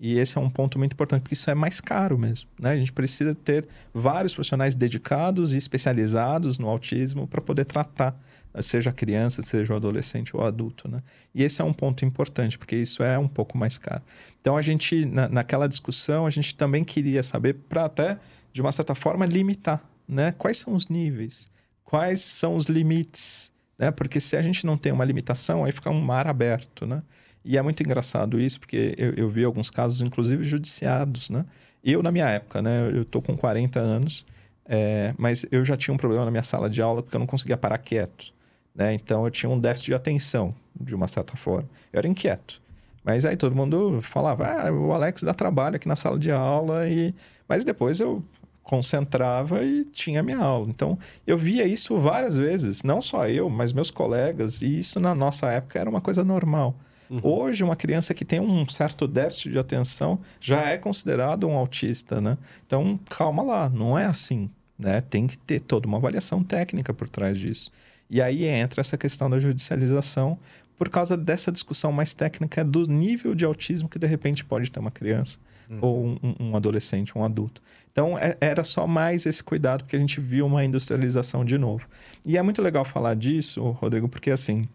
E esse é um ponto muito importante, porque isso é mais caro mesmo. Né? A gente precisa ter vários profissionais dedicados e especializados no autismo para poder tratar seja criança, seja o adolescente ou adulto, né? E esse é um ponto importante, porque isso é um pouco mais caro. Então, a gente, na, naquela discussão, a gente também queria saber, para até, de uma certa forma, limitar, né? Quais são os níveis? Quais são os limites? Né? Porque se a gente não tem uma limitação, aí fica um mar aberto, né? E é muito engraçado isso, porque eu, eu vi alguns casos, inclusive, judiciados, né? Eu, na minha época, né? Eu tô com 40 anos, é, mas eu já tinha um problema na minha sala de aula porque eu não conseguia parar quieto. Né? Então eu tinha um déficit de atenção, de uma certa forma. Eu era inquieto. Mas aí todo mundo falava, ah, o Alex dá trabalho aqui na sala de aula. e Mas depois eu concentrava e tinha minha aula. Então eu via isso várias vezes, não só eu, mas meus colegas, e isso na nossa época era uma coisa normal. Uhum. Hoje, uma criança que tem um certo déficit de atenção já é considerado um autista, né? Então, calma lá, não é assim, né? Tem que ter toda uma avaliação técnica por trás disso. E aí entra essa questão da judicialização por causa dessa discussão mais técnica do nível de autismo que de repente pode ter uma criança uhum. ou um, um, adolescente, um adulto. Então é, era só mais esse cuidado porque a gente viu uma industrialização de novo. E é muito legal falar disso, Rodrigo, porque assim, o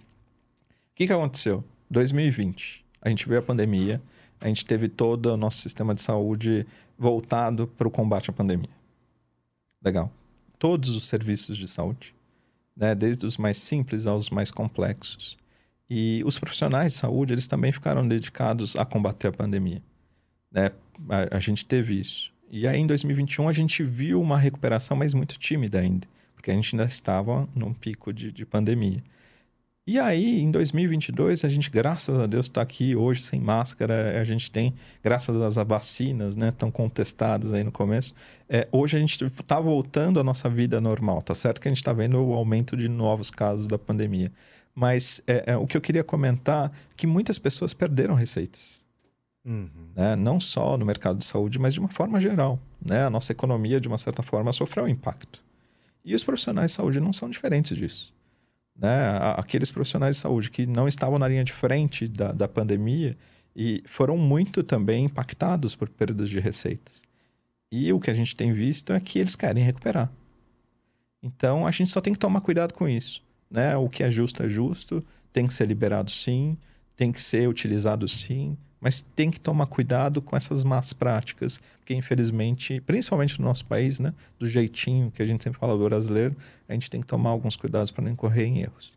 que, que aconteceu? 2020, a gente veio a pandemia, a gente teve todo o nosso sistema de saúde voltado para o combate à pandemia. Legal. Todos os serviços de saúde né? desde os mais simples aos mais complexos. E os profissionais de saúde, eles também ficaram dedicados a combater a pandemia. Né? A, a gente teve isso. E aí, em 2021, a gente viu uma recuperação, mas muito tímida ainda, porque a gente ainda estava num pico de, de pandemia. E aí, em 2022, a gente, graças a Deus, está aqui hoje sem máscara. A gente tem, graças às vacinas, né, tão contestadas aí no começo. É, hoje a gente está voltando à nossa vida normal. Tá certo que a gente está vendo o aumento de novos casos da pandemia. Mas é, é, o que eu queria comentar é que muitas pessoas perderam receitas. Uhum. Né? Não só no mercado de saúde, mas de uma forma geral. Né? A nossa economia, de uma certa forma, sofreu um impacto. E os profissionais de saúde não são diferentes disso né, aqueles profissionais de saúde que não estavam na linha de frente da, da pandemia e foram muito também impactados por perdas de receitas. E o que a gente tem visto é que eles querem recuperar. Então a gente só tem que tomar cuidado com isso. Né? O que é justo é justo, tem que ser liberado sim, tem que ser utilizado sim, mas tem que tomar cuidado com essas más práticas, porque infelizmente, principalmente no nosso país, né, do jeitinho que a gente sempre fala do brasileiro, a gente tem que tomar alguns cuidados para não incorrer em erros.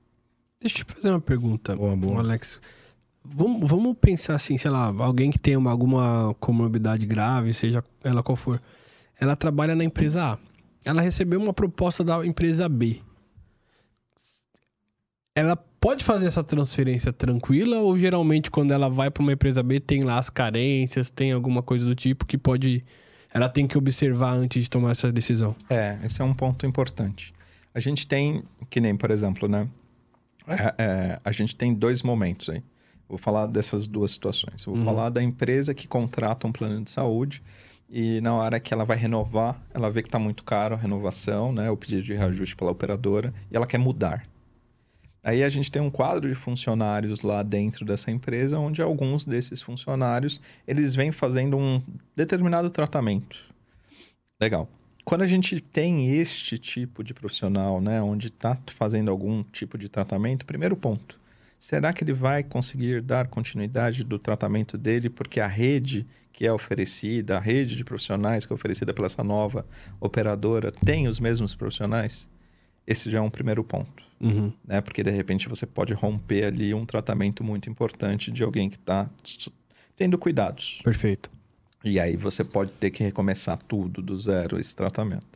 Deixa eu te fazer uma pergunta, boa, boa. Alex. Vamos, vamos pensar assim, sei lá, alguém que tem uma, alguma comorbidade grave, seja ela qual for, ela trabalha na empresa A. Ela recebeu uma proposta da empresa B. Ela pode fazer essa transferência tranquila ou geralmente quando ela vai para uma empresa B tem lá as carências, tem alguma coisa do tipo que pode ela tem que observar antes de tomar essa decisão? É, esse é um ponto importante. A gente tem, que nem, por exemplo, né? É, é, a gente tem dois momentos aí. Vou falar dessas duas situações. Vou uhum. falar da empresa que contrata um plano de saúde e na hora que ela vai renovar, ela vê que está muito caro a renovação, né? O pedido de reajuste pela operadora e ela quer mudar. Aí a gente tem um quadro de funcionários lá dentro dessa empresa, onde alguns desses funcionários eles vêm fazendo um determinado tratamento. Legal. Quando a gente tem este tipo de profissional, né, onde está fazendo algum tipo de tratamento, primeiro ponto, será que ele vai conseguir dar continuidade do tratamento dele porque a rede que é oferecida, a rede de profissionais que é oferecida pela essa nova operadora tem os mesmos profissionais? Esse já é um primeiro ponto. Uhum. Né? Porque de repente você pode romper ali um tratamento muito importante de alguém que está tendo cuidados. Perfeito. E aí você pode ter que recomeçar tudo do zero esse tratamento.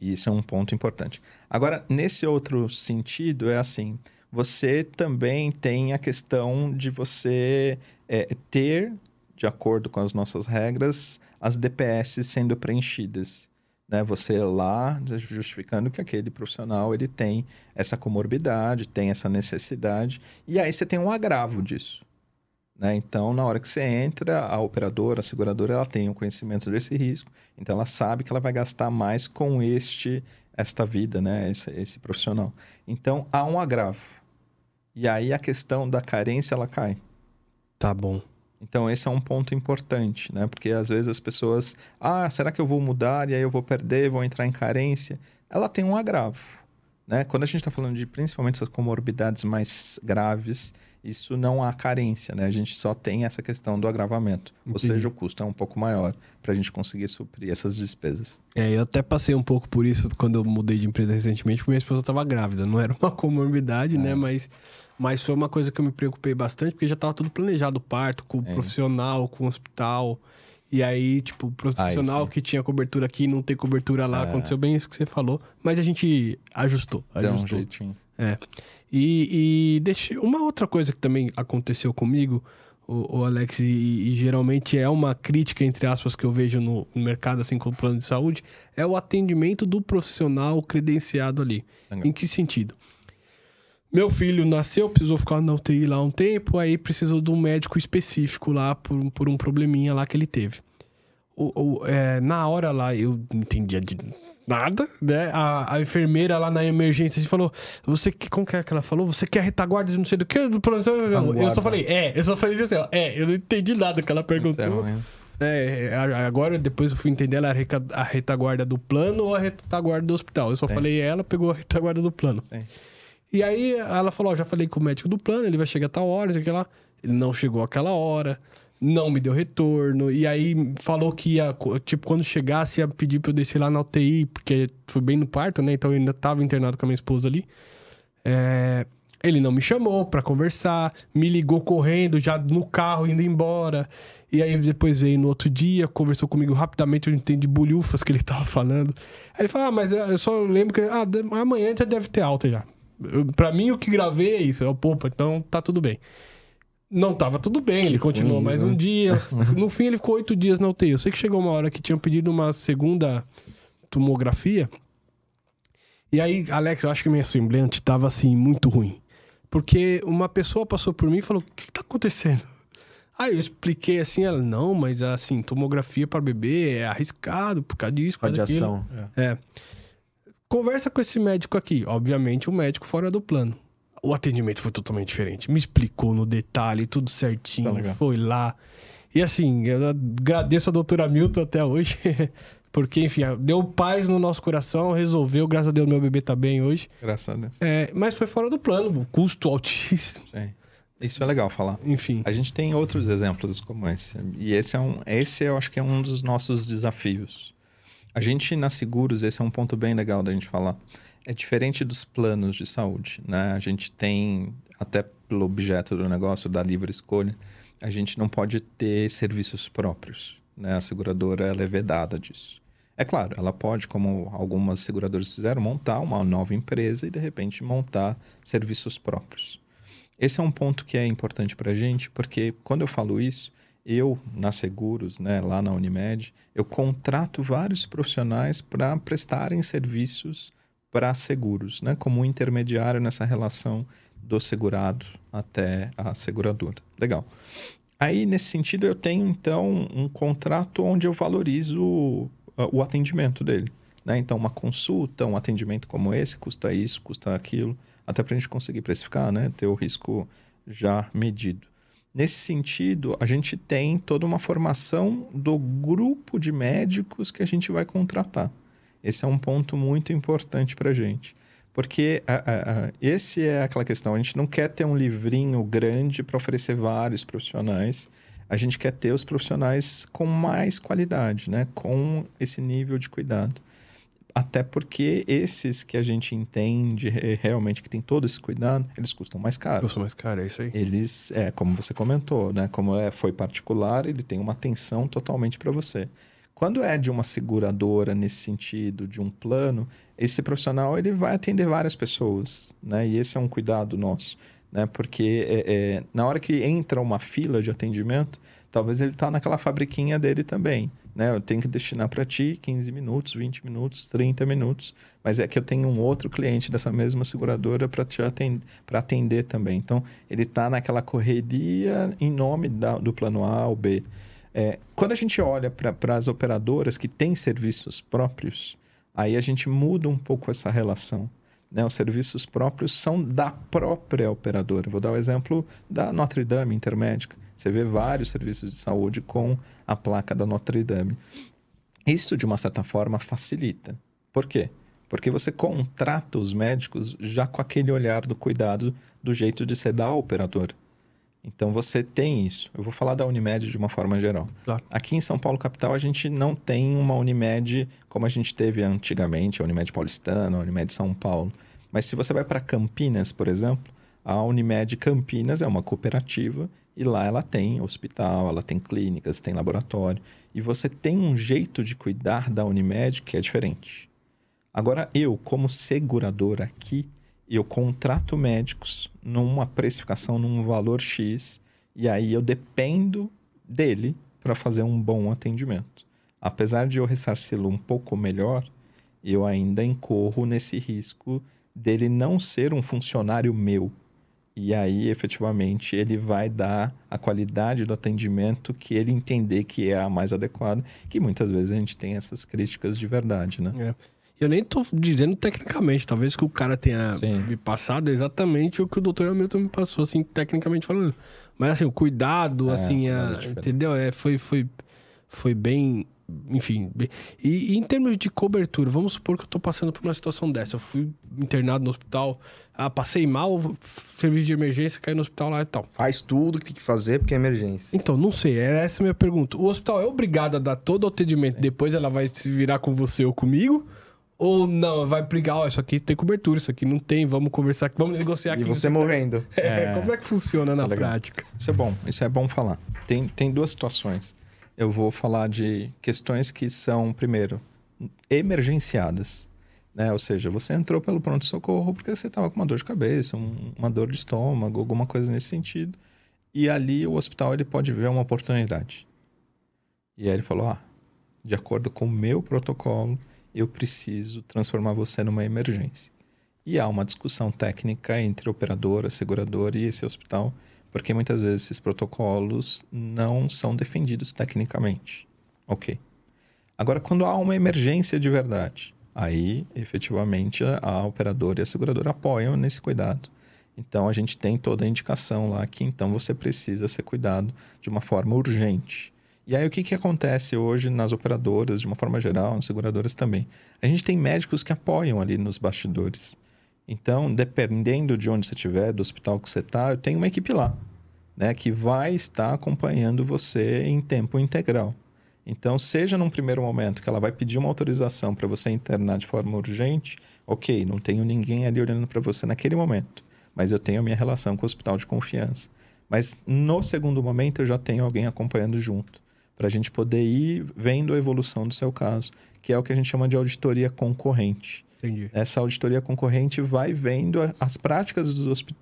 E isso é um ponto importante. Agora, nesse outro sentido, é assim: você também tem a questão de você é, ter, de acordo com as nossas regras, as DPS sendo preenchidas né? Você lá justificando que aquele profissional ele tem essa comorbidade, tem essa necessidade, e aí você tem um agravo disso. Né? Então, na hora que você entra, a operadora, a seguradora, ela tem o um conhecimento desse risco, então ela sabe que ela vai gastar mais com este esta vida, né? esse, esse profissional. Então, há um agravo. E aí a questão da carência ela cai. Tá bom. Então, esse é um ponto importante, né? Porque às vezes as pessoas, ah, será que eu vou mudar e aí eu vou perder, vou entrar em carência? Ela tem um agravo, né? Quando a gente está falando de principalmente essas comorbidades mais graves, isso não há carência, né? A gente só tem essa questão do agravamento. Entendi. Ou seja, o custo é um pouco maior para a gente conseguir suprir essas despesas. É, eu até passei um pouco por isso quando eu mudei de empresa recentemente, porque minha esposa estava grávida. Não era uma comorbidade, né? é. né? Mas, mas foi uma coisa que eu me preocupei bastante, porque já estava tudo planejado, o parto, com o é. profissional, com o hospital. E aí, tipo, o profissional que tinha cobertura aqui não tem cobertura lá. É. Aconteceu bem isso que você falou. Mas a gente ajustou. ajustou. Deu um jeitinho. É. E, e deixa, uma outra coisa que também aconteceu comigo, o, o Alex, e, e, geralmente é uma crítica, entre aspas, que eu vejo no, mercado, assim como plano de saúde, é o atendimento do profissional credenciado ali. Legal. Em que sentido? Meu filho nasceu, precisou ficar na UTI lá um tempo, aí precisou de um médico específico lá por, por um probleminha lá que ele teve. O, o, é, na hora lá, eu entendia de nada, né? A, a enfermeira lá na emergência assim, falou: Você que. Como que é que ela falou? Você quer retaguarda de não sei do que? Do plano? Eu, eu só falei, é, eu só falei assim, ó, é, eu não entendi nada que ela perguntou. É, agora, depois eu fui entender ela era a retaguarda do plano ou a retaguarda do hospital. Eu só Sim. falei ela, pegou a retaguarda do plano. Sim. E aí ela falou: Ó, já falei com o médico do plano, ele vai chegar a tal hora, sei lá. Ele não chegou aquela hora não me deu retorno. E aí falou que ia, tipo, quando chegasse, ia pedir pra eu descer lá na UTI, porque foi bem no parto, né? Então eu ainda tava internado com a minha esposa ali. É... Ele não me chamou para conversar, me ligou correndo, já no carro, indo embora. E aí depois veio no outro dia, conversou comigo rapidamente, eu entendi bolhufas que ele tava falando. Aí ele falou, ah, mas eu só lembro que... Ah, amanhã já deve ter alta já. Pra mim, o que gravei é isso, é o popa, então tá tudo bem não tava tudo bem, ele continuou ruim, mais né? um dia. No fim, ele ficou oito dias na UTI. Eu sei que chegou uma hora que tinham pedido uma segunda tomografia. E aí, Alex, eu acho que minha semblante tava assim, muito ruim. Porque uma pessoa passou por mim e falou: O que, que tá acontecendo? Aí eu expliquei assim, ela, não, mas assim, tomografia para bebê é arriscado por causa disso, por Radiação. É. é. Conversa com esse médico aqui. Obviamente, o médico fora do plano o atendimento foi totalmente diferente. Me explicou no detalhe, tudo certinho, tá foi lá. E assim, eu agradeço a doutora Milton até hoje, porque, enfim, deu paz no nosso coração, resolveu, graças a Deus meu bebê tá bem hoje. Graças a Deus. É, mas foi fora do plano, custo altíssimo. Sim. Isso é legal falar. Enfim. A gente tem outros exemplos como esse. E esse é um, esse eu acho que é um dos nossos desafios. A gente na Seguros, esse é um ponto bem legal da gente falar é diferente dos planos de saúde, né? A gente tem, até pelo objeto do negócio, da livre escolha, a gente não pode ter serviços próprios, né? A seguradora, ela é vedada disso. É claro, ela pode, como algumas seguradoras fizeram, montar uma nova empresa e, de repente, montar serviços próprios. Esse é um ponto que é importante para a gente, porque quando eu falo isso, eu, na Seguros, né, lá na Unimed, eu contrato vários profissionais para prestarem serviços para seguros, né? como um intermediário nessa relação do segurado até a seguradora. Legal. Aí, nesse sentido, eu tenho, então, um contrato onde eu valorizo o, o atendimento dele. Né? Então, uma consulta, um atendimento como esse, custa isso, custa aquilo, até para a gente conseguir precificar, né? ter o risco já medido. Nesse sentido, a gente tem toda uma formação do grupo de médicos que a gente vai contratar. Esse é um ponto muito importante para a gente. Porque a, a, a, esse é aquela questão. A gente não quer ter um livrinho grande para oferecer vários profissionais. A gente quer ter os profissionais com mais qualidade, né? com esse nível de cuidado. Até porque esses que a gente entende realmente que tem todo esse cuidado, eles custam mais caro. Custam mais caro, é isso aí. Eles, é, como você comentou, né? Como é, foi particular, ele tem uma atenção totalmente para você. Quando é de uma seguradora nesse sentido, de um plano, esse profissional ele vai atender várias pessoas, né? E esse é um cuidado nosso, né? Porque é, é, na hora que entra uma fila de atendimento, talvez ele está naquela fabriquinha dele também, né? Eu tenho que destinar para ti 15 minutos, 20 minutos, 30 minutos, mas é que eu tenho um outro cliente dessa mesma seguradora para te atender, para atender também. Então, ele está naquela correria em nome da, do plano A ou B. É, quando a gente olha para as operadoras que têm serviços próprios, aí a gente muda um pouco essa relação. Né? Os serviços próprios são da própria operadora. Vou dar o exemplo da Notre Dame Intermédica. Você vê vários serviços de saúde com a placa da Notre Dame. Isso, de uma certa forma, facilita. Por quê? Porque você contrata os médicos já com aquele olhar do cuidado do jeito de ser da operadora. Então você tem isso. Eu vou falar da Unimed de uma forma geral. Claro. Aqui em São Paulo capital a gente não tem uma Unimed como a gente teve antigamente, a Unimed paulistana, a Unimed São Paulo. Mas se você vai para Campinas, por exemplo, a Unimed Campinas é uma cooperativa e lá ela tem hospital, ela tem clínicas, tem laboratório e você tem um jeito de cuidar da Unimed que é diferente. Agora eu, como segurador aqui, eu contrato médicos numa precificação, num valor X, e aí eu dependo dele para fazer um bom atendimento. Apesar de eu ressarci-lo um pouco melhor, eu ainda incorro nesse risco dele não ser um funcionário meu. E aí, efetivamente, ele vai dar a qualidade do atendimento que ele entender que é a mais adequada, que muitas vezes a gente tem essas críticas de verdade, né? É. Eu nem tô dizendo tecnicamente, talvez que o cara tenha Sim. me passado exatamente o que o doutor Hamilton me passou, assim, tecnicamente falando. Mas assim, o cuidado, É, assim, é diferente. entendeu? É, foi, foi, foi bem. Enfim. E, e em termos de cobertura, vamos supor que eu tô passando por uma situação dessa. Eu fui internado no hospital, ah, passei mal, serviço de emergência, caí no hospital lá e tal. Faz tudo que tem que fazer porque é emergência. Então, não sei, era essa a minha pergunta. O hospital é obrigado a dar todo o atendimento, depois ela vai se virar com você ou comigo? Ou não, vai brigar, ó, isso aqui tem cobertura, isso aqui não tem, vamos conversar aqui, vamos negociar aqui. E você tá- morrendo. É, É. como é que funciona na é legal. prática? Isso é bom, isso é bom falar. Tem, tem duas situações. Eu vou falar de questões que são, primeiro, emergenciadas. Né? Ou seja, você entrou pelo pronto-socorro porque você estava com uma dor de cabeça, um- uma dor de estômago, alguma coisa nesse sentido. E ali o hospital ele pode ver uma oportunidade. E aí ele falou: ah, de acordo com o meu protocolo, eu preciso transformar você numa emergência. E há uma discussão técnica entre operadora, seguradora e esse hospital, porque muitas vezes esses protocolos não são defendidos tecnicamente. Ok. Agora, quando há uma emergência de verdade, aí efetivamente a, operadora e a seguradora apoiam nesse cuidado. Então a gente tem toda a indicação lá que então você precisa ser cuidado de uma forma urgente. E aí o que, que acontece hoje nas operadoras, de uma forma geral, nas seguradoras também? A gente tem médicos que apoiam ali nos bastidores. Então, dependendo de onde você estiver, do hospital que você está, eu tenho uma equipe lá, né, que vai estar acompanhando você em tempo integral. Então, seja num primeiro momento que ela vai pedir uma autorização para você internar de forma urgente, ok, não tenho ninguém ali olhando para você naquele momento, mas eu tenho a minha relação com o hospital de confiança. Mas no segundo momento eu já tenho alguém acompanhando junto, para a gente poder ir vendo a evolução do seu caso, que é o que a gente chama de auditoria concorrente. Entendi. Essa auditoria concorrente vai vendo as práticas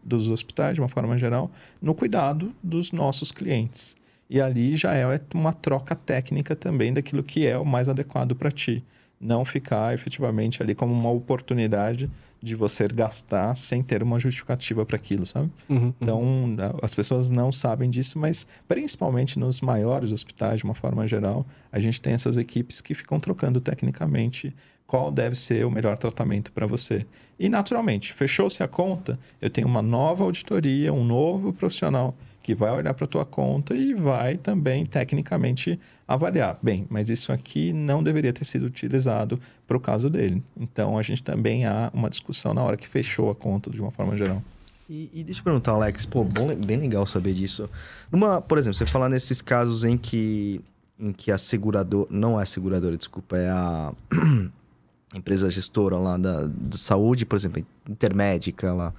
dos hospitais, de uma forma geral, no cuidado dos nossos clientes. E ali já é uma troca técnica também daquilo que é o mais adequado para ti. Não ficar efetivamente ali como uma oportunidade de você gastar sem ter uma justificativa para aquilo, sabe? Uhum, Então, a- as pessoas não sabem disso, mas principalmente nos maiores hospitais, de uma forma geral, a gente tem essas equipes que ficam trocando tecnicamente qual deve ser o melhor tratamento para você. E, naturalmente, fechou-se a conta, eu tenho uma nova auditoria, um novo profissional que vai olhar para a tua conta e vai também, tecnicamente, avaliar. Bem, mas isso aqui não deveria ter sido utilizado para o caso dele. Então, a gente também há uma discussão na hora que fechou a conta, de uma forma geral. E, e deixa eu perguntar, Alex, pô, bom, bem legal saber disso. Numa, por exemplo, você falar nesses casos em que, em que a seguradora, não é a seguradora, desculpa, é a empresa gestora lá da, da saúde, por exemplo, Intermédica lá,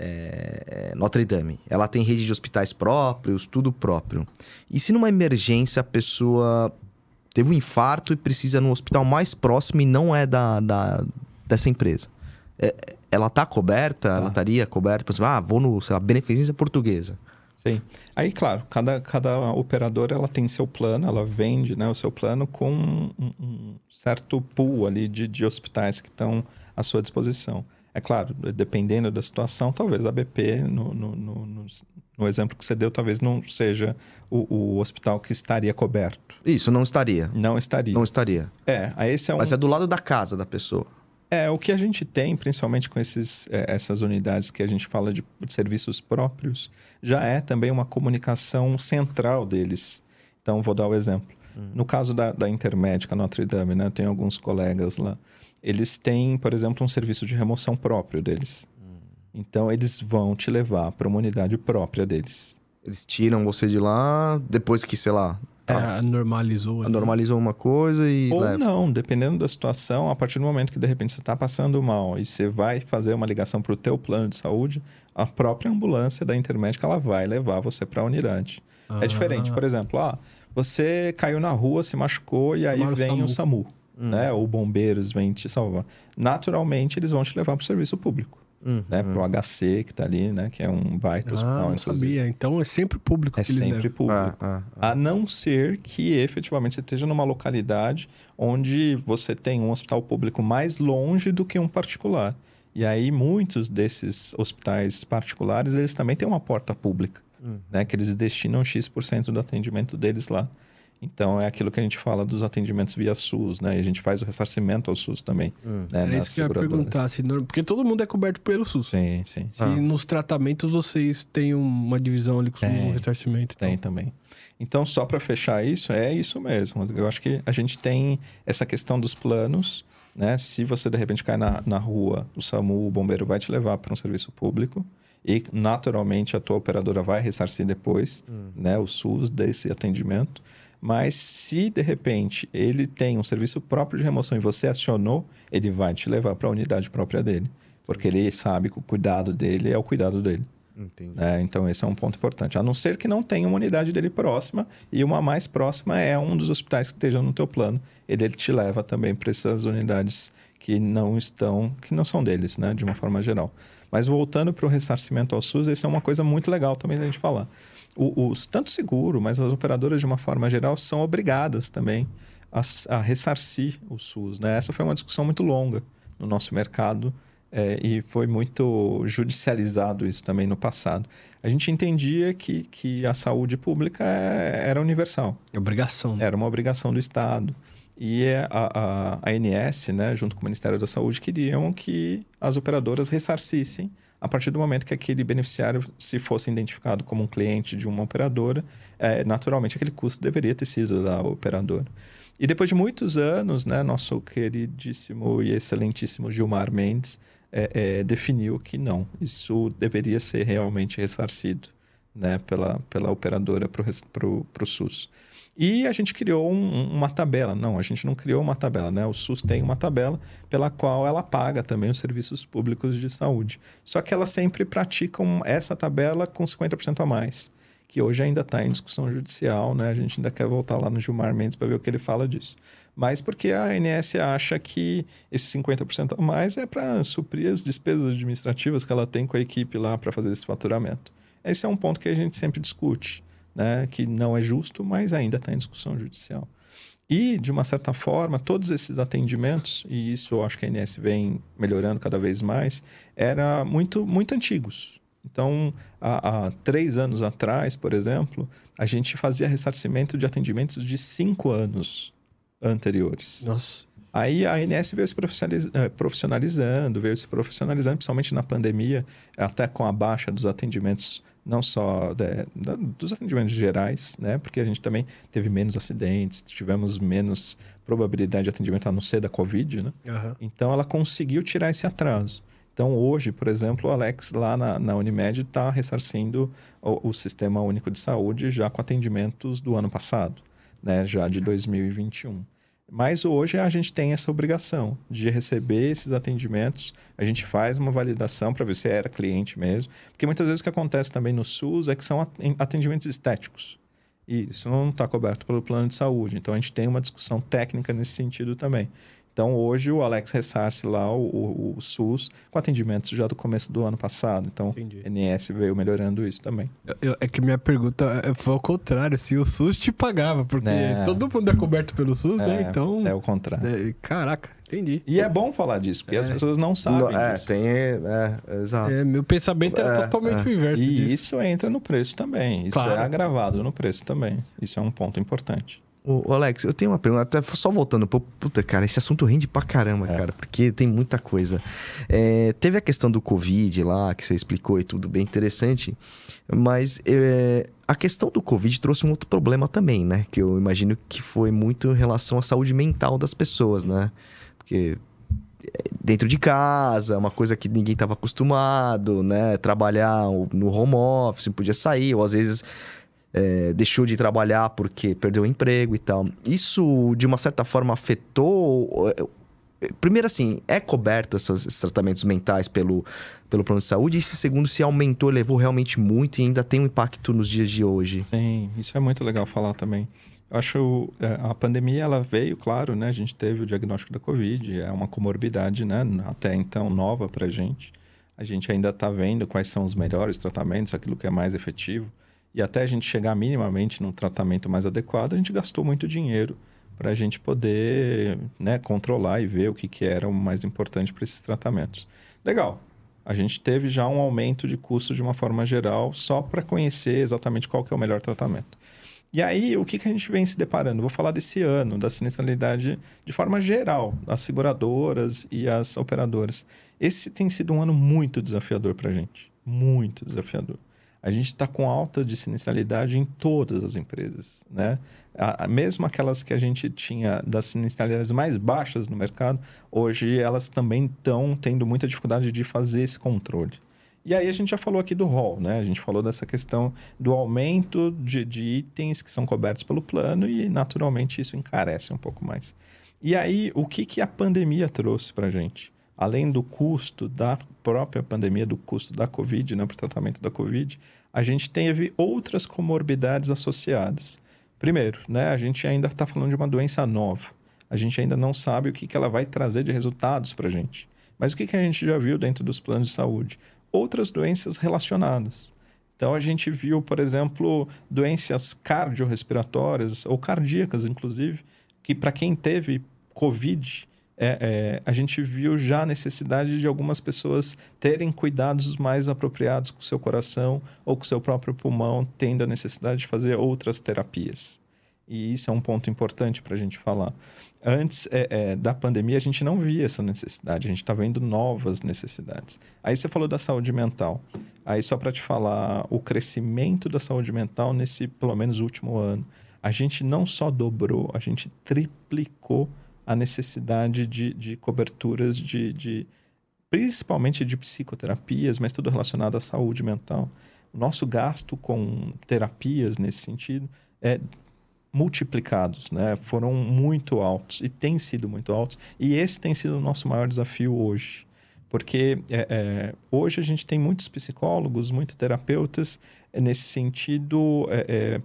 é, é, Notre Dame, ela tem rede de hospitais próprios, tudo próprio. E se numa emergência a pessoa teve um infarto e precisa no hospital mais próximo e não é da, da dessa empresa? É, ela tá coberta? Ela estaria coberta? Por exemplo, ah, vou no, sei lá, Beneficência Portuguesa. Sim. Aí, claro, cada, cada operadora ela tem seu plano, ela vende né, o seu plano com um, um certo pool ali de, de hospitais que estão à sua disposição. É claro, dependendo da situação, talvez a BP, no, no, no, no, exemplo que você deu, talvez não seja o, o hospital que estaria coberto. Isso, não estaria. Não estaria. Não estaria. É, aí esse é um... Mas é do lado da casa da pessoa. É, o que a gente tem, principalmente com esses, é, essas unidades que a gente fala de, de serviços próprios, já é também uma comunicação central deles. Então, vou dar o exemplo. No caso da, da Intermédica Notre Dame, né, eu tenho alguns colegas lá. Eles têm, por exemplo, um serviço de remoção próprio deles. Então, eles vão te levar para uma unidade própria deles. Eles tiram você de lá, depois que, sei lá, É, normalizou. ali. normalizou uma coisa e Ou leva. não, dependendo da situação, a partir do momento que de repente você está passando mal e você vai fazer uma ligação para o teu plano de saúde, a própria ambulância da Intermédica ela vai levar você para a unidade. Ah. É diferente, por exemplo, ah, você caiu na rua, se machucou e aí Chamaram o vem o SAMU, Hum. né? Ou bombeiros vêm te salvar. Naturalmente, eles vão te levar para o serviço público, Uhum. né? Para o HC que está ali, né? Que é um baita Ah, hospital, não inclusive. sabia. Então é sempre público É sempre público. Ah, ah, A não ser que efetivamente você esteja numa localidade onde você tem um hospital público mais longe do que um particular. E aí muitos desses hospitais particulares, eles também têm uma porta pública, Hum. né? Que eles destinam X% do atendimento deles lá. Então, é aquilo que a gente fala dos atendimentos via SUS, né? E a gente faz o ressarcimento ao SUS também. Hum. Né? Era isso que eu ia perguntar. Se, porque todo mundo é coberto pelo SUS. Sim, sim. Se Ah. nos tratamentos vocês têm uma divisão ali com Tem. o ressarcimento. Tem também. Então, só para fechar isso, é isso mesmo. Eu acho que a gente tem essa questão dos planos, né? Se você de repente cai na, na rua, o SAMU, o bombeiro vai te levar para um serviço público e naturalmente a tua operadora vai ressarcir depois, né? O SUS desse atendimento. Mas se de repente ele tem um serviço próprio de remoção e você acionou, ele vai te levar para a unidade própria dele, porque ele sabe que o cuidado dele é o cuidado dele. Entendi. né? Então, esse é um ponto importante. A não ser que não tenha uma unidade dele próxima, e uma mais próxima é um dos hospitais que esteja no teu plano. Ele, ele te leva também para essas unidades que não estão, que não são deles, né? De uma forma geral. Mas voltando para o ressarcimento ao SUS, isso é uma coisa muito legal também da gente falar. O, os, tanto seguro, mas as operadoras, de uma forma geral, são obrigadas também a, a ressarcir o SUS. Né? Essa foi uma discussão muito longa no nosso mercado é, e foi muito judicializado isso também no passado. A gente entendia que, que a saúde pública é- era universal, obrigação. era uma obrigação do Estado. E é a, a, a ANS, né, junto com o Ministério da Saúde, queriam que as operadoras ressarcissem a partir do momento que aquele beneficiário se fosse identificado como um cliente de uma operadora, é, naturalmente aquele custo deveria ter sido da operadora. E depois de muitos anos, né, nosso queridíssimo e excelentíssimo Gilmar Mendes é, é, definiu que não, isso deveria ser realmente ressarcido né, pela, pela operadora para o SUS. E a gente criou um- uma tabela. Não, a gente não criou uma tabela, né? O SUS tem uma tabela pela qual ela paga também os serviços públicos de saúde. Só que elas sempre praticam essa tabela com 50% a mais, que hoje ainda está em discussão judicial, né? A gente ainda quer voltar lá no Gilmar Mendes para ver o que ele fala disso. Mas porque a ANS acha que esse 50% a mais é para suprir as despesas administrativas que ela tem com a equipe lá para fazer esse faturamento. Esse é um ponto que a gente sempre discute né, que não é justo, mas ainda está em discussão judicial. E, de uma certa forma, todos esses atendimentos, e isso eu acho que a ANS vem melhorando cada vez mais, eram muito, muito antigos. Então, há, há três anos atrás, por exemplo, a gente fazia ressarcimento de atendimentos de cinco anos anteriores. Nossa. Aí a ANS veio se eh, profissionalizando, veio se profissionalizando, principalmente na pandemia, até com a baixa dos atendimentos, não só de- da- dos atendimentos gerais, né? Porque a gente também teve menos acidentes, tivemos menos probabilidade de atendimento, a não ser da Covid, né? Aham. Então ela conseguiu tirar esse atraso. Então hoje, por exemplo, o Alex lá na, na Unimed está ressarcindo o, o Sistema Único de Saúde já com atendimentos do ano passado, né? já de 2021. Mas hoje a gente tem essa obrigação de receber esses atendimentos. A gente faz uma validação para ver se era cliente mesmo. Porque muitas vezes o que acontece também no SUS é que são aten- atendimentos estéticos. E isso não está coberto pelo plano de saúde. Então a gente tem uma discussão técnica nesse sentido também. Então hoje o Alex ressarce lá o, o- o SUS com atendimentos já do começo do ano passado. Então Entendi. o NS veio melhorando isso também. Eu- é que minha pergunta é- foi ao contrário, se o SUS te pagava, porque Né. todo mundo é coberto pelo SUS, né? É, Então. É o contrário. é, caraca, entendi. E é bom falar disso, porque as É. pessoas não sabem Não, é, disso. tem. É, exato. É, meu pensamento era É, totalmente é. o inverso E disso. isso entra no preço também. Isso Claro. é agravado no preço também. Isso é um ponto importante. Ô, Alex, eu tenho uma pergunta, até só voltando um pouco. Puta, cara, esse assunto rende pra caramba, É. cara, porque tem muita coisa. É, teve a questão do Covid lá, que você explicou e tudo bem interessante, mas é, a questão do Covid trouxe um outro problema também, né? Que eu imagino que foi muito em relação à saúde mental das pessoas, né? Porque é, dentro de casa, uma coisa que ninguém estava acostumado, né? Trabalhar no home office, não podia sair, ou às vezes é, deixou de trabalhar porque perdeu o emprego e tal. Isso, de uma certa forma, afetou. é, Primeiro, assim, é coberto esses tratamentos mentais pelo, pelo plano de saúde? E se, segundo, se aumentou, levou realmente muito e ainda tem um impacto nos dias de hoje? Sim, isso é muito legal falar também. Eu acho é, a pandemia ela veio, claro, né? A gente teve o diagnóstico da Covid, é uma comorbidade, né? Até então nova para gente. A gente ainda está vendo quais são os melhores tratamentos, aquilo que é mais efetivo. E até a gente chegar minimamente num tratamento mais adequado, a gente gastou muito dinheiro para a gente poder né, controlar e ver o que, que era o mais importante para esses tratamentos. Legal. A gente teve já um aumento de custo de uma forma geral, só para conhecer exatamente qual que é o melhor tratamento. E aí, o que, que a gente vem se deparando? Vou falar desse ano, da sinistralidade de forma geral, as seguradoras e as operadoras. Esse tem sido um ano muito desafiador para a gente. Muito desafiador. A gente está com alta de sinistralidade em todas as empresas, né? A, a, mesmo aquelas que a gente tinha das sinistralidades mais baixas no mercado, hoje elas também estão tendo muita dificuldade de fazer esse controle. E aí a gente já falou aqui do rol, né? A gente falou dessa questão do aumento de, de itens que são cobertos pelo plano e, naturalmente, isso encarece um pouco mais. E aí, o que, que a pandemia trouxe para a gente? Além do custo da própria pandemia, do custo da Covid, né, para o tratamento da Covid, a gente teve outras comorbidades associadas. Primeiro, né, a gente ainda está falando de uma doença nova. A gente ainda não sabe o que, que ela vai trazer de resultados para a gente. Mas o que, que a gente já viu dentro dos planos de saúde? outras doenças relacionadas. Então, a gente viu, por exemplo, doenças cardiorrespiratórias ou cardíacas, inclusive, que para quem teve Covid, é, é, a gente viu já a necessidade de algumas pessoas terem cuidados mais apropriados com o seu coração ou com o seu próprio pulmão, tendo a necessidade de fazer outras terapias. E isso é um ponto importante para a gente falar. Antes é, é, da pandemia, a gente não via essa necessidade, a gente está vendo novas necessidades. Aí você falou da saúde mental. Aí, só para te falar, o crescimento da saúde mental nesse, pelo menos, último ano. A gente não só dobrou, a gente triplicou a necessidade de, de coberturas de, de, principalmente de psicoterapias, mas tudo relacionado à saúde mental. O nosso gasto com terapias nesse sentido é multiplicados, né? Foram muito altos e têm sido muito altos. E esse tem sido o nosso maior desafio hoje. Porque é, é, hoje a gente tem muitos psicólogos, muitos terapeutas é, nesse sentido. É, é,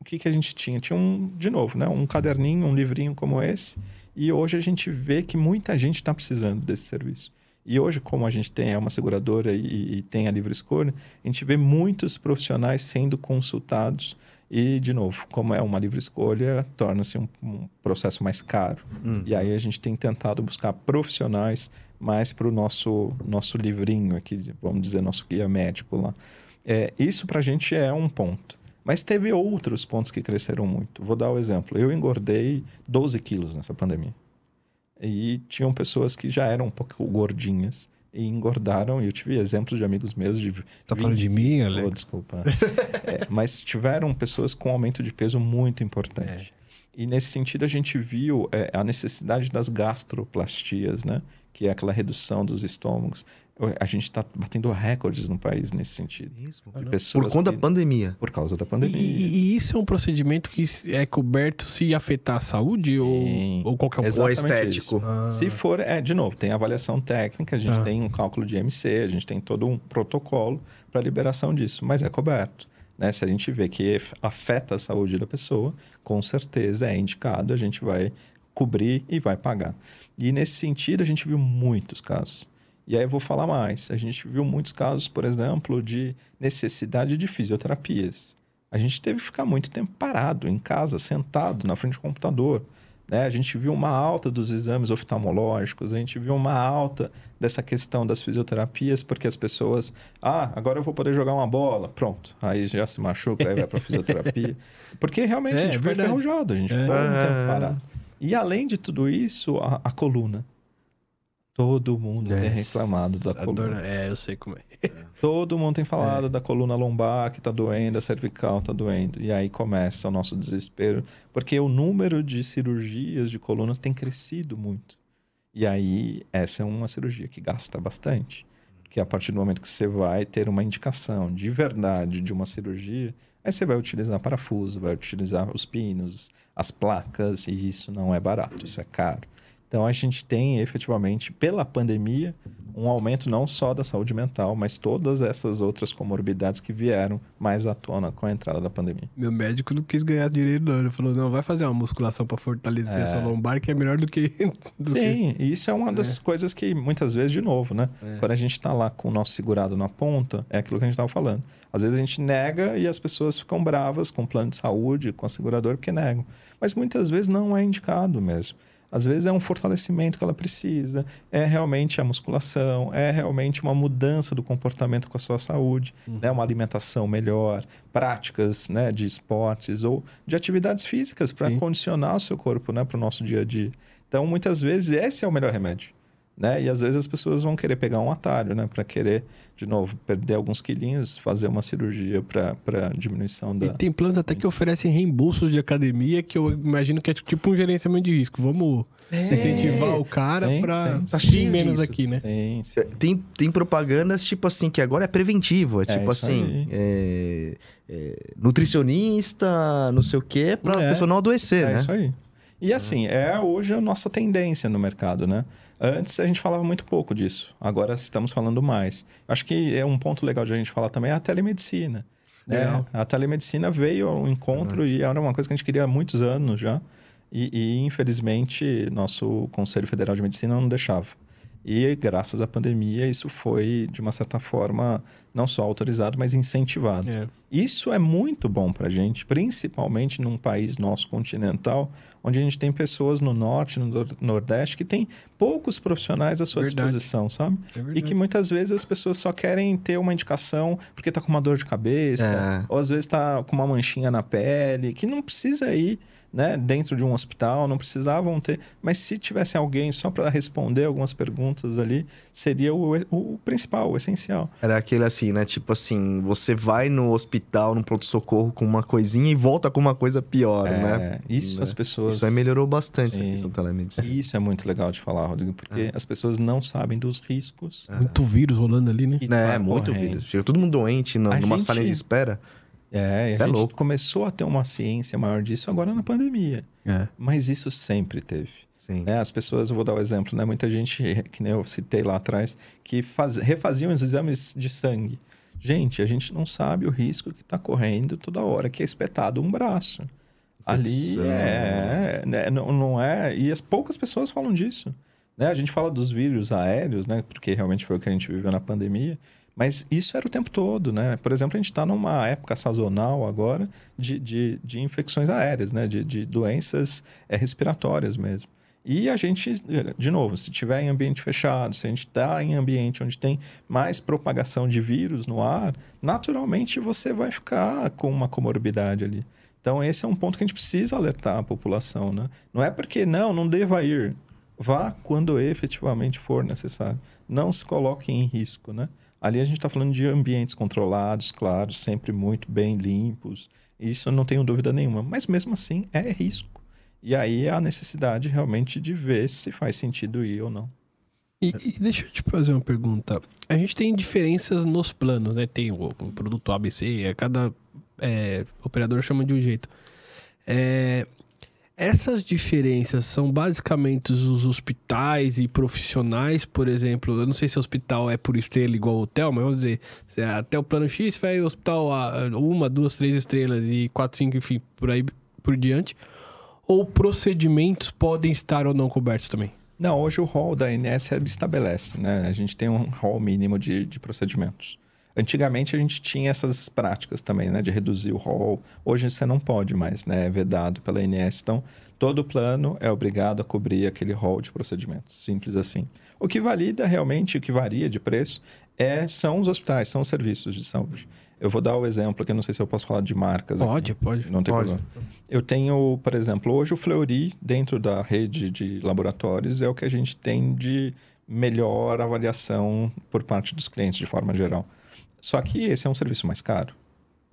o que, que a gente tinha? Tinha um, de novo, né? um caderninho, um livrinho como esse. E hoje a gente vê que muita gente está precisando desse serviço. E hoje, como a gente tem é uma seguradora e, e tem a livre escolha, a gente vê muitos profissionais sendo consultados e, de novo, como é uma livre escolha, torna-se um, um, processo mais caro. Hum. E aí a gente tem tentado buscar profissionais mais para o nosso, nosso livrinho aqui, vamos dizer, nosso guia médico lá. É, isso para a gente é um ponto. Mas teve outros pontos que cresceram muito. Vou dar o um exemplo. Eu engordei 12 quilos nessa pandemia. E tinham pessoas que já eram um pouco gordinhas e engordaram. E eu tive exemplos de amigos meus de. Tá 20... falando de mim, Alex? Oh, desculpa. é, mas tiveram pessoas com aumento de peso muito importante. É. E nesse sentido, a gente viu é, a necessidade das gastroplastias, né? Que é aquela redução dos estômagos. A gente está batendo recordes no país nesse sentido. Isso, por conta que, da pandemia. Por causa da pandemia. E, e, isso é um procedimento que é coberto se afetar a saúde Sim, ou, ou qualquer coisa? Ou estético. Ah. Se for, é, de novo, tem avaliação técnica, a gente ah. tem um cálculo de MC, a gente tem todo um protocolo para liberação disso, mas é coberto. Né? Se a gente vê que afeta a saúde da pessoa, com certeza é indicado, a gente vai cobrir e vai pagar. E nesse sentido, a gente viu muitos casos. E aí eu vou falar mais. A gente viu muitos casos, por exemplo, de necessidade de fisioterapias. A gente teve que ficar muito tempo parado em casa, sentado na frente do computador. Né? A gente viu uma alta dos exames oftalmológicos, a gente viu uma alta dessa questão das fisioterapias, porque as pessoas, ah, agora eu vou poder jogar uma bola, pronto, aí já se machuca, aí vai para fisioterapia. Porque realmente é, a gente é foi enferrujado, a gente é. ficou muito tempo parado. E além de tudo isso, a, a coluna. Todo mundo tem reclamado da coluna. É, eu sei como é. Todo mundo tem falado é. da coluna lombar que tá doendo, a cervical tá doendo. E aí começa o nosso desespero, porque o número de cirurgias de colunas tem crescido muito. E aí essa é uma cirurgia que gasta bastante. Porque a partir do momento que você vai ter uma indicação de verdade de uma cirurgia, aí você vai utilizar parafuso, vai utilizar os pinos, as placas, e isso não é barato, isso é caro. Então a gente tem efetivamente, pela pandemia, um aumento não só da saúde mental, mas todas essas outras comorbidades que vieram mais à tona com a entrada da pandemia. Meu médico não quis ganhar dinheiro, não. Ele falou: não, vai fazer uma musculação para fortalecer é. sua lombar, que é melhor do que. Do Sim, e isso é uma das é. coisas que muitas vezes, de novo, né? É. Quando a gente está lá com o nosso segurado na ponta, é aquilo que a gente estava falando. Às vezes a gente nega e as pessoas ficam bravas com o plano de saúde, com a seguradora, porque negam. Mas muitas vezes não é indicado mesmo. Às vezes é um fortalecimento que ela precisa, é realmente a musculação, é realmente uma mudança do comportamento com a sua saúde, Uhum. né? uma alimentação melhor, práticas né? de esportes ou de atividades físicas para condicionar o seu corpo né? para o nosso dia a dia. Então, muitas vezes, esse é o melhor remédio. Né? E às vezes as pessoas vão querer pegar um atalho, né? Para querer, de novo, perder alguns quilinhos, fazer uma cirurgia para diminuição da. E tem planos até que oferecem reembolsos de academia, que eu imagino que é tipo um gerenciamento de risco. Vamos incentivar o cara. Tá ir menos disso. aqui, né? Sim, sim. Tem, tem propagandas, tipo assim, que agora é preventivo. É, tipo isso assim, é, é, nutricionista, não sei o quê, pra É. pessoa não adoecer, É né? isso aí. E assim, é hoje a nossa tendência no mercado, né? Antes a gente falava muito pouco disso, agora estamos falando mais. Acho que é um ponto legal de a gente falar também é a telemedicina. Né? A telemedicina veio ao encontro e era uma coisa que a gente queria há muitos anos já. E, e, infelizmente, nosso Conselho Federal de Medicina não deixava. E graças à pandemia, isso foi, de uma certa forma, não só autorizado, mas incentivado. É. Isso é muito bom para a gente, principalmente num país nosso continental, onde a gente tem pessoas no norte, no nor- nordeste, que tem poucos profissionais à sua Verdade. disposição, sabe? É E que muitas vezes as pessoas só querem ter uma indicação porque tá com uma dor de cabeça, É. ou às vezes tá com uma manchinha na pele, que não precisa ir né, dentro de um hospital, não precisavam ter, mas se tivesse alguém só para responder algumas perguntas ali, seria o, o principal, o essencial. Era aquele assim, né? Tipo assim, você vai no hospital, no pronto-socorro com uma coisinha e volta com uma coisa pior, É, né? Isso Né? as pessoas. Isso aí melhorou bastante Sim. questão da telemedicina. Isso é muito legal de falar, Rodrigo, porque as pessoas não sabem dos riscos. Muito vírus rolando ali, né? É, tá muito correndo. vídeo. Chega todo mundo doente no- A numa gente- sala de espera. É, Isso a é gente louco. começou a ter uma ciência maior disso agora na pandemia. É. Mas isso sempre teve. Sim. né? As pessoas, eu vou dar o exemplo, né? Muita gente, que nem eu citei lá atrás, que faz, refaziam os exames de sangue. Gente, a gente não sabe o risco que está correndo toda hora que é espetado um braço. Ali é, né, não, não é. E as poucas pessoas falam disso. Né? A gente fala dos vírus aéreos, né? Porque realmente foi o que a gente viveu na pandemia. Mas isso era o tempo todo, né? Por exemplo, a gente está numa época sazonal agora de, de, de infecções aéreas, né? De, de doenças é, respiratórias mesmo. E a gente, de novo, se tiver em ambiente fechado, se a gente está em ambiente onde tem mais propagação de vírus no ar, naturalmente você vai ficar com uma comorbidade ali. Então, esse é um ponto que a gente precisa alertar a população, né? Não é porque, não, não deva ir. Vá quando efetivamente for necessário. Não se coloque em risco, né? Ali a gente está falando de ambientes controlados, claro, sempre muito bem limpos. Isso eu não tenho dúvida nenhuma. Mas mesmo assim, é risco. E aí é a necessidade realmente de ver se faz sentido ir ou não. E, e deixa eu te fazer uma pergunta. A gente tem diferenças nos planos, né? Tem o, o produto ABC, é, cada é, operador chama de um jeito. É, essas diferenças são basicamente os hospitais e profissionais, por exemplo. Eu não sei se hospital é por estrela igual hotel, mas vamos dizer, é até o plano X vai hospital a uma, duas, três estrelas e quatro, cinco, enfim, por aí por diante. Ou procedimentos podem estar ou não cobertos também? Não, hoje o rol da ANS ele estabelece, né? A gente tem um rol mínimo de, de procedimentos. Antigamente a gente tinha essas práticas também, né? De reduzir o rol. Hoje você não pode mais, né? É vedado pela ANS. Então, todo plano é obrigado a cobrir aquele rol de procedimentos. Simples assim. O que valida realmente, o que varia de preço, é, são os hospitais, são os serviços de saúde. Eu vou dar o exemplo aqui, não sei se eu posso falar de marcas aqui. Pode, pode. Não tem Pode. problema. Eu tenho, por exemplo, hoje o Fleury, dentro da rede de laboratórios, é o que a gente tem de melhor avaliação por parte dos clientes, de forma geral. Só que esse é um serviço mais caro,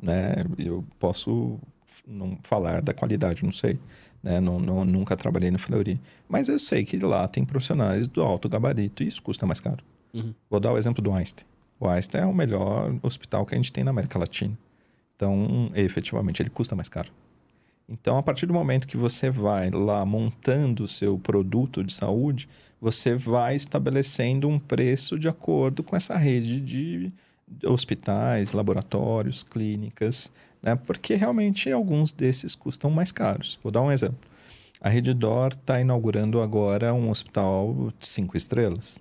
né? Eu posso não falar da qualidade, não sei. Né? Não, não- nunca trabalhei no Fleury. Mas eu sei que lá tem profissionais do alto gabarito e isso custa mais caro. Uhum. Vou dar o exemplo do Einstein. O Einstein é o melhor hospital que a gente tem na América Latina. Então, efetivamente, ele custa mais caro. Então, a partir do momento que você vai lá montando o seu produto de saúde, você vai estabelecendo um preço de acordo com essa rede de hospitais, laboratórios, clínicas, né? porque realmente alguns desses custam mais caros. Vou dar um exemplo. A Rede Dor está inaugurando agora um hospital de cinco estrelas.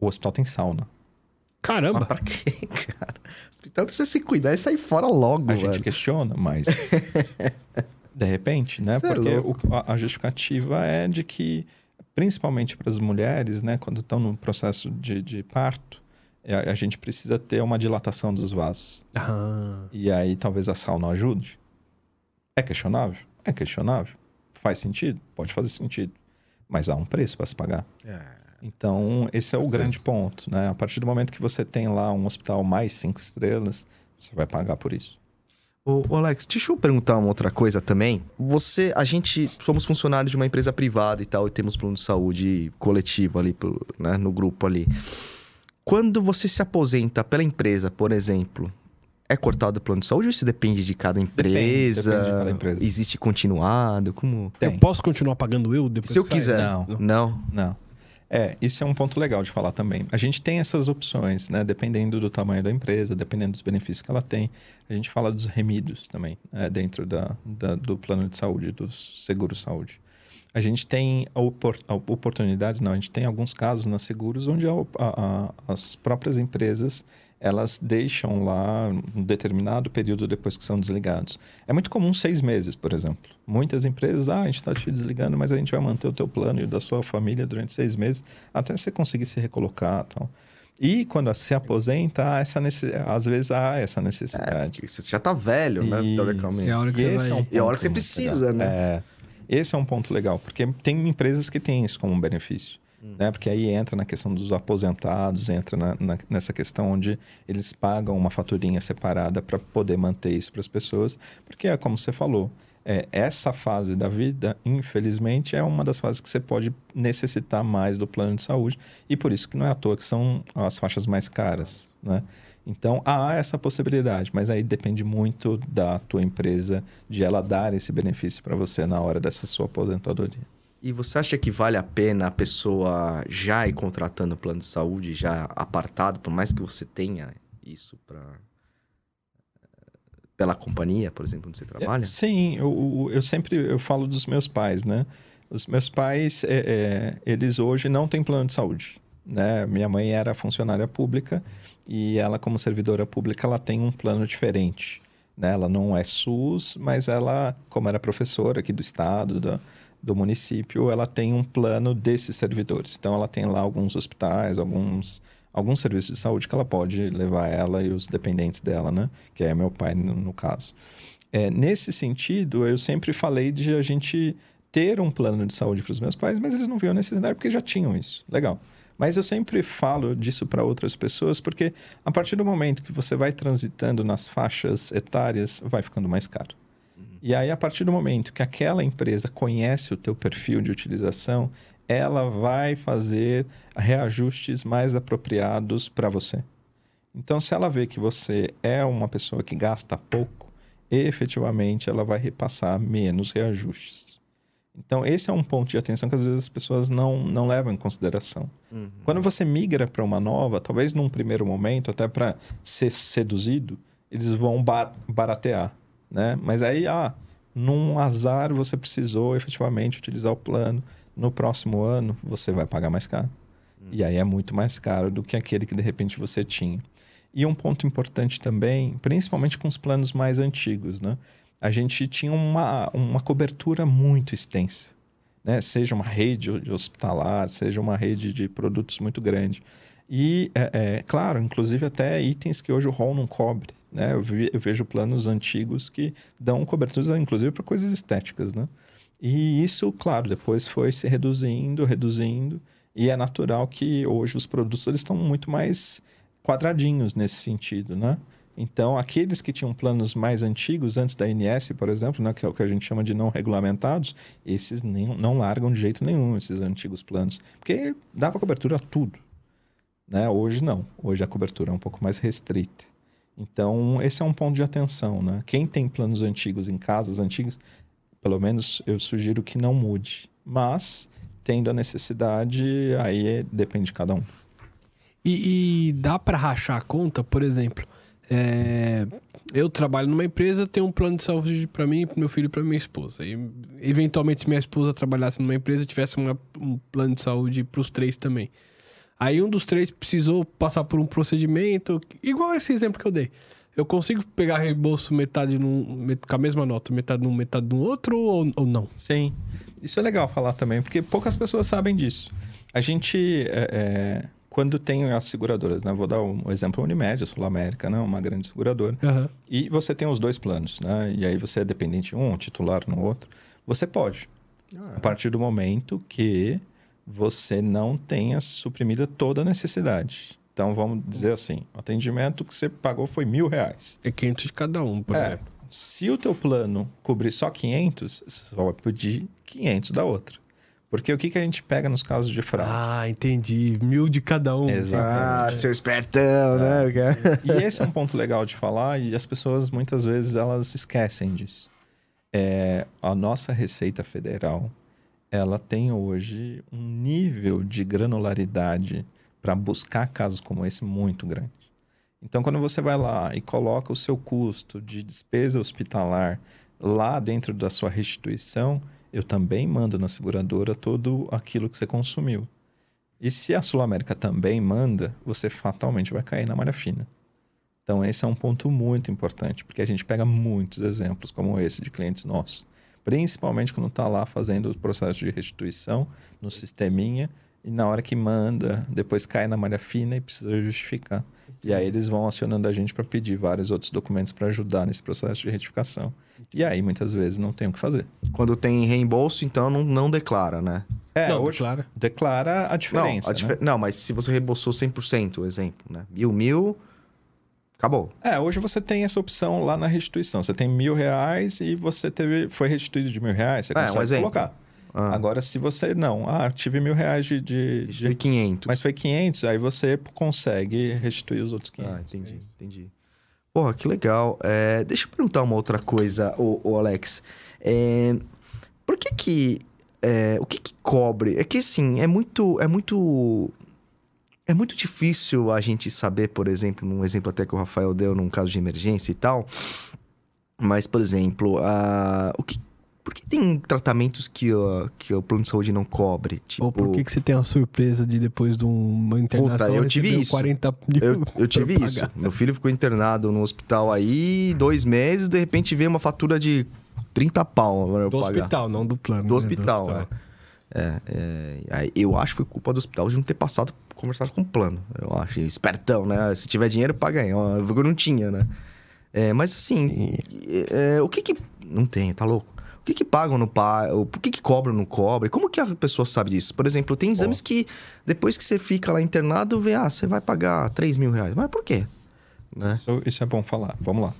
O hospital tem sauna. Caramba! Mas pra quê, cara? O hospital precisa se cuidar e sair fora logo, A velho. gente questiona, mas De repente, né? Cê é Porque louco. o- a, a justificativa é de que, principalmente para as mulheres, né? Quando estão no processo de, de parto, é, a, a gente precisa ter uma dilatação dos vasos. Ah. E aí talvez a sal não ajude. É questionável? É questionável. Faz sentido? Pode fazer sentido. Mas há um preço para se pagar. Então, esse é o grande ponto, né? A partir do momento que você tem lá um hospital mais cinco estrelas, você vai pagar por isso. Ô, ô, Alex, deixa eu perguntar uma outra coisa também. Você, a gente, somos funcionários de uma empresa privada e tal, e temos plano de saúde coletivo ali, pro- né, no grupo ali. Quando você se aposenta pela empresa, por exemplo, é cortado o plano de saúde ou isso depende de cada empresa? depende de cada empresa. Existe continuado? Como? Tem. Eu posso continuar pagando eu depois Se eu quiser. Não. Não. Não. É, isso é um ponto legal de falar também. A gente tem essas opções, né? Dependendo do tamanho da empresa, dependendo dos benefícios que ela tem. A gente fala dos remidos também, né? dentro da, da- do plano de saúde, do seguro-saúde. A gente tem opor- oportunidades, não, a gente tem alguns casos na seguros onde a- a- a- as próprias empresas elas deixam lá um determinado período depois que são desligados. É muito comum seis meses, por exemplo. Muitas empresas, ah, a gente está te desligando, mas a gente vai manter o teu plano e o da sua família durante seis meses até você conseguir se recolocar tal. E quando se aposenta, essa necess... às vezes há essa necessidade. Você já tá velho, né? Teoricamente. É a hora que E você esse vai... é um E a hora que você muito precisa, né? É, esse é um ponto legal, porque tem empresas que têm isso como um benefício. Hum. Né? Porque aí entra na questão dos aposentados, entra na- na- nessa questão onde eles pagam uma faturinha separada para poder manter isso para as pessoas. Porque é como você falou, é, essa fase da vida, infelizmente, é uma das fases que você pode necessitar mais do plano de saúde. E por isso que não é à toa que são as faixas mais caras. Né? Então há essa possibilidade, mas aí depende muito da tua empresa de ela dar esse benefício para você na hora dessa sua aposentadoria. E você acha que vale a pena a pessoa já ir contratando plano de saúde, já apartado, por mais que você tenha isso para pela companhia, por exemplo, onde você trabalha? É, Sim, eu, eu- eu sempre eu falo dos meus pais, né? Os meus pais, é, é, eles hoje não têm plano de saúde, né? Minha mãe era funcionária pública e ela, como servidora pública, ela tem um plano diferente, né? Ela não é SUS, mas ela, como era professora aqui do estado, da, do município, ela tem um plano desses servidores. Então, ela tem lá alguns hospitais, alguns alguns serviços de saúde que ela pode levar ela e os dependentes dela, né? Que é meu pai, no, no caso. É, nesse sentido, eu sempre falei de a gente ter um plano de saúde para os meus pais, mas eles não viam necessidade porque já tinham isso. Legal. Mas eu sempre falo disso para outras pessoas porque a partir do momento que você vai transitando nas faixas etárias, vai ficando mais caro. E aí, a partir do momento que aquela empresa conhece o teu perfil de utilização, ela vai fazer reajustes mais apropriados para você. Então, se ela vê que você é uma pessoa que gasta pouco, efetivamente ela vai repassar menos reajustes. Então, esse é um ponto de atenção que às vezes as pessoas não, não levam em consideração. Uhum. Quando você migra para uma nova, talvez num primeiro momento, até para ser seduzido, eles vão ba- baratear, né? Mas aí, ah, num azar você precisou efetivamente utilizar o plano, no próximo ano você vai pagar mais caro. E aí é muito mais caro do que aquele que de repente você tinha. E um ponto importante também, principalmente com os planos mais antigos, né? A gente tinha uma, uma cobertura muito extensa, né? Seja uma rede hospitalar, seja uma rede de produtos muito grande. E, é, é, claro, inclusive até itens que hoje o rol não cobre, né? Eu, vi- eu vejo planos antigos que dão coberturas, inclusive, para coisas estéticas, né? E isso, claro, depois foi se reduzindo, reduzindo, e é natural que hoje os produtos eles estão muito mais quadradinhos nesse sentido, né? Então, aqueles que tinham planos mais antigos, antes da INS, por exemplo, né, que é o que a gente chama de não regulamentados, esses nem, não largam de jeito nenhum, esses antigos planos, porque dava cobertura a tudo. Né? Hoje não, hoje a cobertura é um pouco mais restrita. Então, esse é um ponto de atenção. Né? Quem tem planos antigos em casas antigas, pelo menos eu sugiro que não mude. Mas, tendo a necessidade, aí depende de cada um. E, e dá pra rachar a conta, por exemplo. É, eu trabalho numa empresa, tenho um plano de saúde pra mim, pro meu filho e pra minha esposa. E, eventualmente, se minha esposa trabalhasse numa empresa, tivesse uma- um plano de saúde pros três também. Aí um dos três precisou passar por um procedimento, igual esse exemplo que eu dei. Eu consigo pegar reembolso metade num, com a mesma nota, metade num, metade no outro ou, ou não? Sim. Isso é legal falar também, porque poucas pessoas sabem disso. A gente, é, é, quando tem as seguradoras, né? Vou dar um exemplo, a Unimed, a Sul América, né? Uma grande seguradora. Aham. E você tem os dois planos, né? E aí você é dependente em um, titular no outro. Você pode. A partir do momento que você não tenha suprimida toda a necessidade. Então, vamos dizer assim, o atendimento que você pagou foi mil reais. É 500 de cada um, por É, exemplo. se o teu plano cobrir só 500, você só vai pedir 500 da outra. Porque o que, que a gente pega nos casos de fraude? Ah, entendi. Mil de cada um. Exato. Ah, seu espertão, né? E esse é um ponto legal de falar e as pessoas muitas vezes elas esquecem disso. É, a nossa Receita Federal, ela tem hoje um nível de granularidade para buscar casos como esse muito grande. Então, quando você vai lá e coloca o seu custo de despesa hospitalar lá dentro da sua restituição, eu também mando na seguradora todo aquilo que você consumiu. E se a Sul América também manda, você fatalmente vai cair na malha fina. Então, esse é um ponto muito importante, porque a gente pega muitos exemplos como esse de clientes nossos. Principalmente quando está lá fazendo o processo de restituição no sisteminha e na hora que manda, depois cai na malha fina e precisa justificar. E aí eles vão acionando a gente para pedir vários outros documentos para ajudar nesse processo de retificação. E aí, muitas vezes, não tem o que fazer. Quando tem reembolso, então não, não declara, né? É, Não, hoje claro. declara a diferença. não, a né? dife- não, mas se você reembolsou 100%, exemplo, né? Mil, mil, acabou. É, hoje você tem essa opção lá na restituição. Você tem mil reais e você teve, foi restituído de mil reais, você É, um consegue exemplo. colocar. Ah, Agora, se você não, ah, tive mil reais de, de, de- de 500. mas foi 500, aí você consegue restituir os outros 500. Ah, entendi, entendi. Porra, que legal. É, deixa eu perguntar uma outra coisa, o, Alex. É, por que que... é, o que que cobre? É que, assim, é muito... É muito... É muito difícil a gente saber, por exemplo, num exemplo até que o Rafael deu num caso de emergência e tal. Mas, por exemplo, a, o que, por que tem tratamentos que, o- que o plano de saúde não cobre? Tipo, Ou por que, que você tem a surpresa de depois de uma internação eu tive isso. 40 mil Eu, eu tive isso. Meu filho ficou internado no hospital aí, dois meses, de repente veio uma fatura de 30 pau pra eu Do pagar. hospital, não do plano. Do né? hospital, É, é, aí eu acho que foi culpa do hospital de não ter passado, conversado com o plano. Eu acho, espertão, né? Se tiver dinheiro, paga aí. Ó, Eu não tinha, né? É, mas assim, é, o que que... Não tem, tá louco? O que que pagam no pagam? Por que que cobram no cobre? Como que a pessoa sabe disso? Por exemplo, tem exames que depois que você fica lá internado, vê, ah, você vai pagar 3 mil reais. Mas por quê? Né? Isso, isso é bom falar. Vamos lá.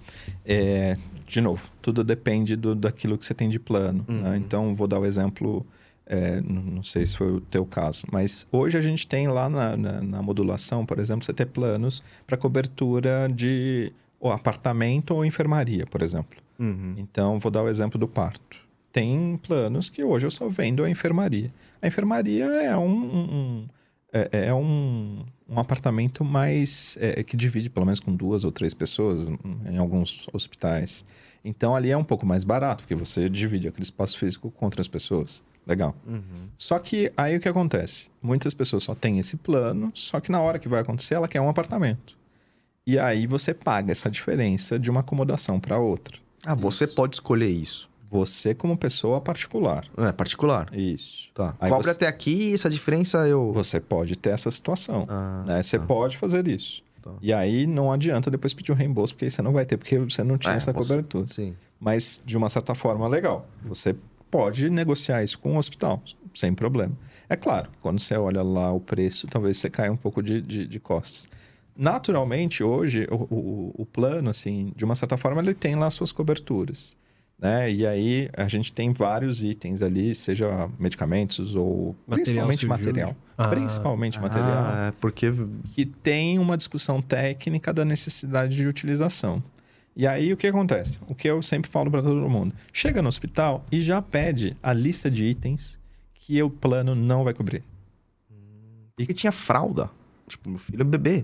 É, de novo, tudo depende do, daquilo que você tem de plano. né? Então, vou dar o exemplo, é, não sei se foi o teu caso, mas hoje a gente tem lá na, na- na modulação, por exemplo, você ter planos para cobertura de ou apartamento ou enfermaria, por exemplo. Uhum. Então, vou dar o exemplo do parto. Tem planos que hoje eu só vendo a enfermaria. A enfermaria é um, um- é, é um, um apartamento mais é, que divide pelo menos com duas ou três pessoas em alguns hospitais. Então ali é um pouco mais barato, porque você divide aquele espaço físico com outras pessoas. Legal. Uhum. Só que aí o que acontece? Muitas pessoas só têm esse plano, só que na hora que vai acontecer, ela quer um apartamento. E aí você paga essa diferença de uma acomodação para outra. Ah, você pode escolher isso. Você como pessoa particular. É particular. Isso. Tá. Aí Cobre você- até aqui, essa diferença eu. Você pode ter essa situação. Ah, né? Você tá. pode fazer isso. Tá. E aí não adianta depois pedir o reembolso, porque você não vai ter, porque você não tinha É, essa você- cobertura. Sim. Mas, de uma certa forma, legal. Você pode negociar isso com o hospital, sem problema. É claro, quando você olha lá o preço, talvez você caia um pouco de, de, de costas. Naturalmente, hoje, o, o, o plano, assim, de uma certa forma, ele tem lá suas coberturas. Né? E aí, a gente tem vários itens ali, seja medicamentos ou Material principalmente cirúrgico. material. Ah. Principalmente material Ah, é porque. que tem uma discussão técnica da necessidade de utilização. E aí o que acontece? O que eu sempre falo para todo mundo: chega no hospital e já pede a lista de itens que o plano não vai cobrir. Porque tinha fralda. Tipo, meu filho é bebê.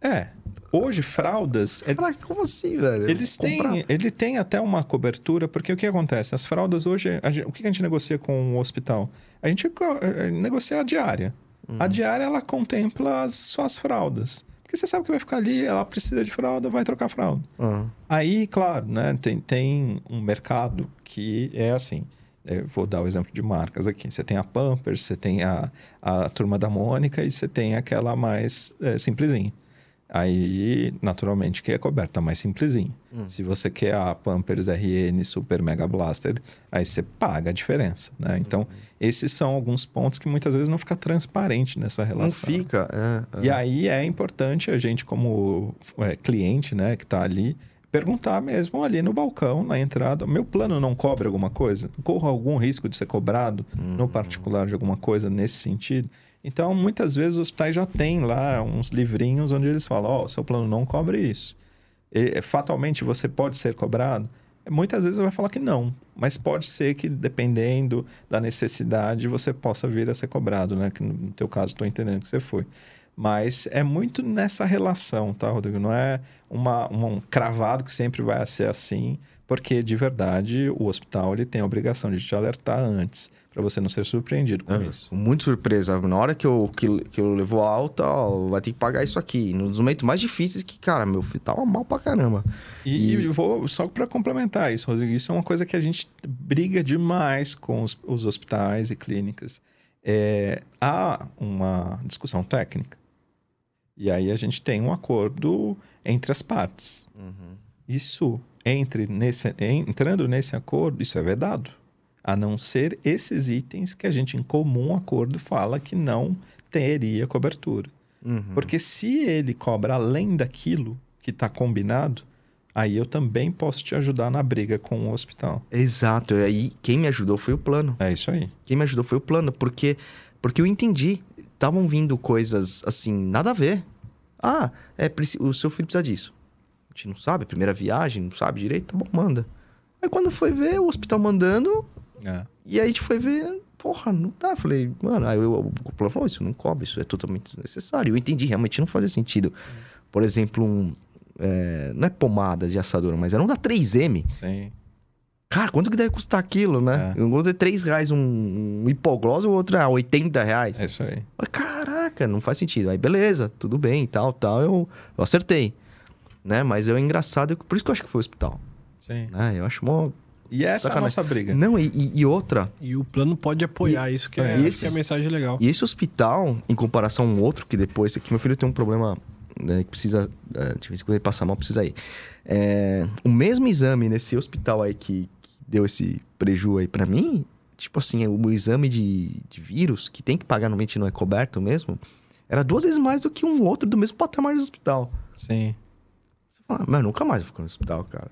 É, hoje fraldas é- Caraca, como assim, velho? eles têm, ele tem até uma cobertura, porque o que acontece? As fraldas hoje, gente- o que a gente negocia com o hospital? A gente eh, negocia a diária. A diária ela contempla as suas fraldas. Porque você sabe que vai ficar ali, ela precisa de fralda, vai trocar fralda. Ah, Aí, claro, né, tem, tem um mercado que é assim. Eu vou dar o exemplo de marcas aqui. Você tem a Pampers, você tem a, a Turma da Mônica e você tem aquela mais é, simplesinha. Aí, naturalmente, que é coberta mais simplesinha. Se você quer a Pampers RN Super Mega Blaster, aí você paga a diferença, né? Então, esses são alguns pontos que muitas vezes não fica transparente nessa relação. não fica. É, é. E aí é importante a gente, como é, cliente, né, que está ali, perguntar mesmo ali no balcão, na entrada, meu plano não cobre alguma coisa? Corro algum risco de ser cobrado no particular de alguma coisa nesse sentido? Então, muitas vezes os hospitais já têm lá uns livrinhos onde eles falam, ó, seu plano não cobre isso. E, fatalmente você pode ser cobrado? Muitas vezes vai falar que não, mas pode ser que dependendo da necessidade você possa vir a ser cobrado, né? Que no teu caso estou entendendo que você foi. Mas é muito nessa relação, tá, Rodrigo? Não é uma, uma- um cravado que sempre vai ser assim, porque de verdade o hospital ele tem a obrigação de te alertar antes, para você não ser surpreendido com isso. Com Muito surpresa. Na hora que eu, que, que eu levou alta, ó, vai ter que pagar isso aqui. Nos momentos mais difíceis que, cara, meu filho tava mal pra caramba. E, e vou só para complementar isso, Rodrigo, isso é uma coisa que a gente briga demais com os, os hospitais e clínicas. É, há uma discussão técnica. E aí a gente tem um acordo entre as partes. Isso entre nesse, entrando nesse acordo, isso é vedado. A não ser esses itens que a gente em comum acordo fala que não teria cobertura. Uhum. Porque se ele cobra além daquilo que está combinado, aí eu também posso te ajudar na briga com o hospital. Exato. E aí, quem me ajudou foi o plano. É isso aí. Quem me ajudou foi o plano, porque, porque eu entendi. Estavam vindo coisas assim, nada a ver. Ah, é, o seu filho precisa disso. Gente não sabe, primeira viagem, não sabe direito, tá bom, manda. Aí quando foi ver, o hospital mandando, É. e aí a gente foi ver, porra, não tá. Falei, mano, aí eu- o plano falou, isso não cobre, isso é totalmente desnecessário. Eu entendi, realmente não fazia sentido. Por exemplo, um. é, não é pomada de assadura, mas era um da 3M. Sim. Cara, quanto que deve custar aquilo, né? É. Um outro é 3 reais, um, um o outro é 80 reais. É isso aí. Mas, Caraca, não faz sentido. Aí, beleza, tudo bem, tal, tal, eu, eu acertei. Né? Mas é engraçado, por isso que eu acho que foi o hospital. Sim. Né? Eu acho mó... E essa é a Sacanagem. nossa briga. Não, e, e- e outra, E o plano pode apoiar isso, que é, e acho que é a mensagem legal. e esse hospital, em comparação a um outro que depois, que meu filho tem um problema né, que precisa, é, de vez em quando ele passa mal, precisa ir. É, o mesmo exame nesse hospital aí que, que deu esse preju aí pra mim, tipo assim, o exame de, de vírus, que tem que pagar normalmente não é coberto mesmo, era duas vezes mais do que um outro do mesmo patamar do hospital. Sim. Fala, mas nunca mais vou ficar no hospital, cara.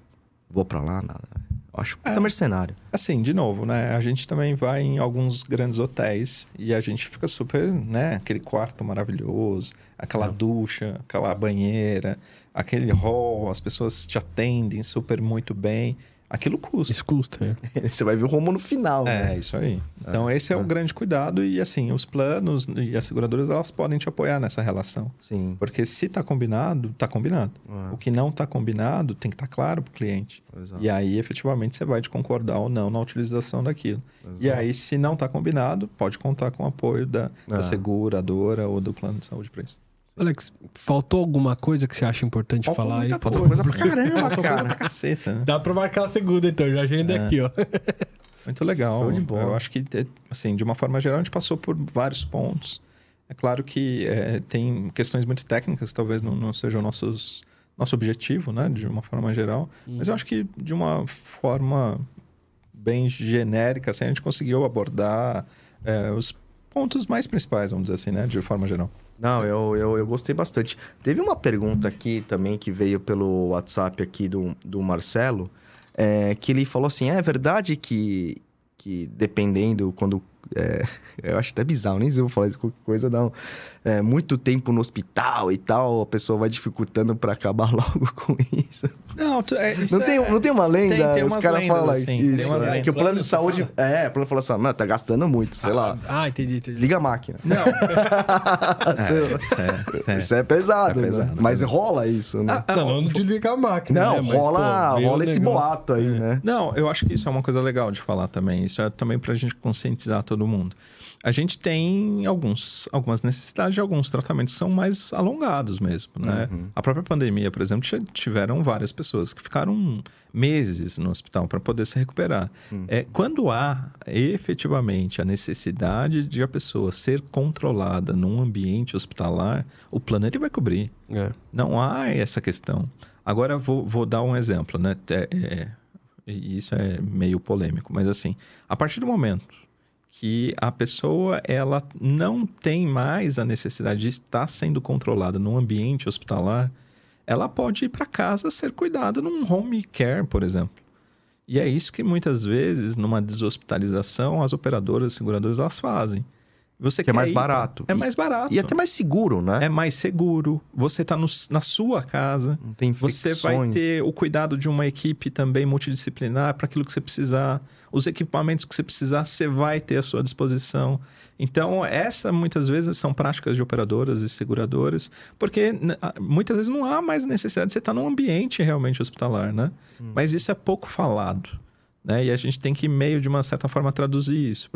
Vou pra lá, nada. Acho puta É. mercenário. Assim, de novo, né? A gente também vai em alguns grandes hotéis e a gente fica super, né? Aquele quarto maravilhoso, aquela ducha, aquela banheira, aquele hall, as pessoas te atendem super muito bem. Aquilo custa. Isso custa. é. Você vai ver o rumo no final, né? É, isso aí. Então, esse é o grande cuidado e, assim, os planos e as seguradoras, elas podem te apoiar nessa relação. Sim. Porque se tá combinado, tá combinado. É. O que não tá combinado tem que estar claro pro cliente. Exato. E aí, efetivamente, você vai de concordar ou não na utilização daquilo. E aí, se não tá combinado, pode contar com o apoio da, da Ah. seguradora ou do plano de saúde para isso. Alex, faltou alguma coisa que você acha importante Faltou falar aí? muita Falta coisa pra caramba, Faltou coisa pra cara. caceta, né? Dá pra marcar a segunda, então. Já agenda É. aqui, ó. Muito legal. Show de bola. Eu acho que, é, assim, de uma forma geral, a gente passou por vários pontos. É claro que é, tem questões muito técnicas, talvez não, não seja o nossos, nosso objetivo, né? De uma forma geral. Mas eu acho que de uma forma bem genérica, assim, a gente conseguiu abordar é, os pontos mais principais, vamos dizer assim, né? De forma geral. Não, eu, eu, eu gostei bastante. Teve uma pergunta aqui também que veio pelo WhatsApp aqui do, do Marcelo, é, que ele falou assim: é verdade que, que dependendo, quando. é, eu acho até bizarro, nem sei se eu vou falar qualquer coisa, não. É, muito tempo no hospital e tal, a pessoa vai dificultando pra acabar logo com isso. Não, tu- é, isso Não tem, é- não tem uma lenda? Tem- tem Os caras falam assim, tem isso. umas é, lendas. que o plano Plano, de saúde. fala? É, o plano falou assim: mano, tá gastando muito, sei lá. Ah, entendi, entendi. Desliga a máquina. Não. Isso é- é. Isso é pesado, É né? pesado, Mas pesado. rola isso, né? Ah, Não, não desligar a máquina. Não, né? Mas, rola, pô, vê o rola esse negócio. boato aí, né? Não, eu acho que isso é uma coisa legal de falar também. Isso é também pra gente conscientizar todo mundo. A gente tem alguns, algumas necessidades, alguns tratamentos são mais alongados mesmo, né? Uhum. A própria pandemia, por exemplo, ti- tiveram várias pessoas que ficaram meses no hospital para poder se recuperar. Uhum. É, quando há efetivamente a necessidade de a pessoa ser controlada num ambiente hospitalar, o plano ele vai cobrir. É. Não há essa questão. Agora vou, vou dar um exemplo, né? É, é, e isso é meio polêmico, mas assim, a partir do momento que a pessoa ela não tem mais a necessidade de estar sendo controlada num ambiente hospitalar, ela pode ir para casa ser cuidada num home care, por exemplo. E é isso que muitas vezes, numa deshospitalização, as operadoras, seguradoras, elas fazem. Você Que é mais ir- barato. É E- mais barato. E até mais seguro, né? É mais seguro. Você está na sua casa. Não tem Você vai ter o cuidado de uma equipe também multidisciplinar para aquilo que você precisar. Os equipamentos que você precisar, você vai ter à sua disposição. Então, essa muitas vezes são práticas de operadoras e seguradoras, porque muitas vezes não há mais necessidade de você estar num ambiente realmente hospitalar, né? Mas isso é pouco falado. Né? E a gente tem que, meio de uma certa forma, traduzir isso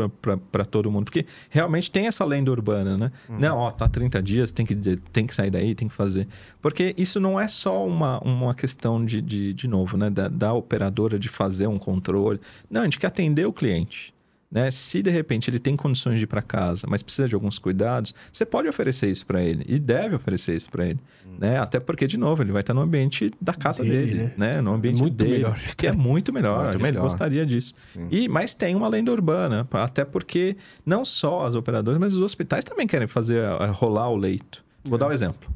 para todo mundo. Porque realmente tem essa lenda urbana, né? Não, ó, tá 30 dias, tem que, tem que sair daí, tem que fazer. Porque isso não é só uma, uma questão de, de, de novo, né? Da, da operadora de fazer um controle. Não, a gente quer atender o cliente. Né? Se de repente ele tem condições de ir para casa, mas precisa de alguns cuidados, você pode oferecer isso para ele e deve oferecer isso para ele, né? Até porque de novo ele vai estar no ambiente da casa Dele, dele, né? né? No ambiente Muito dele, melhor que é muito melhor. Muito a gente melhor. gostaria disso. E mas tem uma lenda urbana, até porque não só as operadoras, mas os hospitais também querem fazer eh, rolar o leito. Vou dar um exemplo.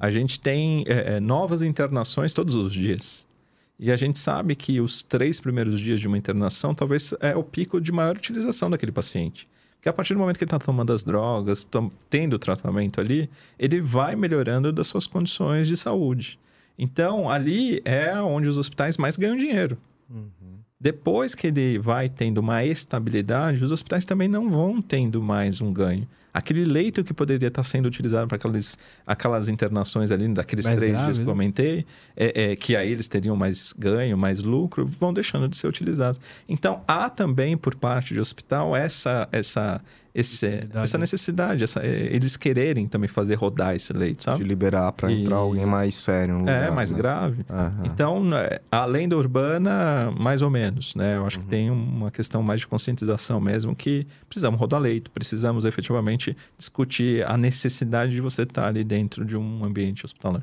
A gente tem eh, novas internações todos os dias. E a gente sabe que os três primeiros dias de uma internação talvez é o pico de maior utilização daquele paciente. Porque a partir do momento que ele está tomando as drogas, tendo o tratamento ali, ele vai melhorando das suas condições de saúde. Então, ali é onde os hospitais mais ganham dinheiro. Depois que ele vai tendo uma estabilidade, os hospitais também não vão tendo mais um ganho. Aquele leito que poderia estar sendo utilizado para aquelas, aquelas internações ali, daqueles Mais três dias que eu né? comentei, é, é, que aí eles teriam mais ganho, mais lucro, vão deixando de ser utilizados. Então, há também, por parte do hospital, essa, essa, esse, Necessidade, essa necessidade, essa, é, eles quererem também fazer rodar esse leito, De sabe? liberar pra E- entrar alguém mais sério no É, lugar, mais né? grave. Aham. Então, né, a lenda urbana, mais ou menos, né? Eu acho Uhum. que tem uma questão mais de conscientização mesmo, que precisamos rodar leito, precisamos efetivamente discutir a necessidade de você estar ali dentro de um ambiente hospitalar.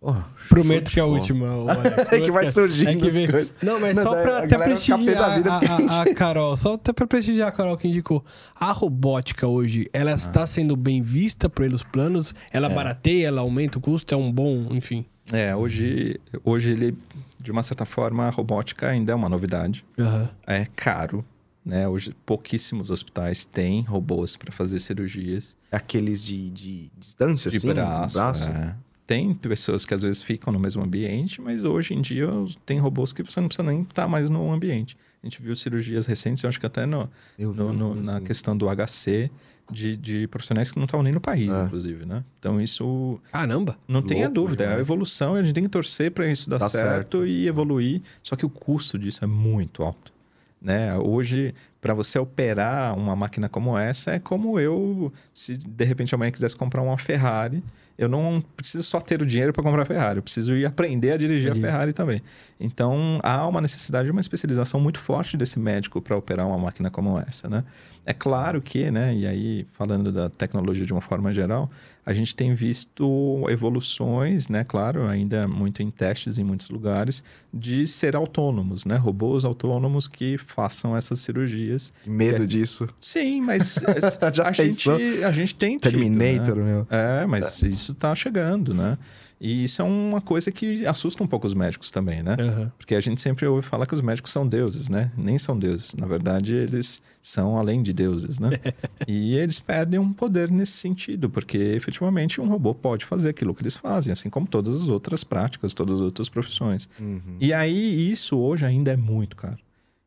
Porra, Prometo show que é a última. É que vai surgindo é que as vem- coisas. Não, mas Mas só aí pra a até prestigiar vida a, a- a Carol. Só até pra prestigiar a Carol que indicou. A robótica hoje, ela está sendo bem vista pelos planos? Ela barateia, ela aumenta o custo? É um bom, enfim. É, hoje, hoje ele, de uma certa forma, a robótica ainda é uma novidade. Aham. É caro, né? Hoje pouquíssimos hospitais têm robôs para fazer cirurgias. Aqueles de, de distância, de assim? braço. braço? é. Tem pessoas que às vezes ficam no mesmo ambiente, mas hoje em dia tem robôs que você não precisa nem estar mais no ambiente. A gente viu cirurgias recentes, eu acho que até no, Eu no- vi, no- na questão do HC, de, de profissionais que não estavam nem no país, É. inclusive, né? Então isso Caramba. não tenha dúvida, é a demais. evolução e a gente tem que torcer para isso dar Tá certo, certo. e evoluir. Só que o custo disso é muito alto. Né? Hoje, para você operar uma máquina como essa, é como eu, se de repente amanhã quisesse comprar uma Ferrari, eu não preciso só ter o dinheiro para comprar a Ferrari, eu preciso ir aprender a dirigir Entendi. a Ferrari também. Então, há uma necessidade de uma especialização muito forte desse médico para operar uma máquina como essa, né? É claro que, né, e aí falando da tecnologia de uma forma geral, a gente tem visto evoluções, né, claro, ainda muito em testes em muitos lugares, de ser autônomos, né, robôs autônomos que façam essas cirurgias. Medo É. disso. Sim, mas Já a, gente, a gente tem tido, Terminator, né? meu. É, mas isso tá chegando, né? E isso é uma coisa que assusta um pouco os médicos também, né? Aham. Porque a gente sempre ouve falar que os médicos são deuses, né? Nem são deuses. Na verdade, eles são além de deuses, né? e eles perdem um poder nesse sentido, porque efetivamente um robô pode fazer aquilo que eles fazem, assim como todas as outras práticas, todas as outras profissões. Uhum. E aí, isso hoje ainda é muito caro.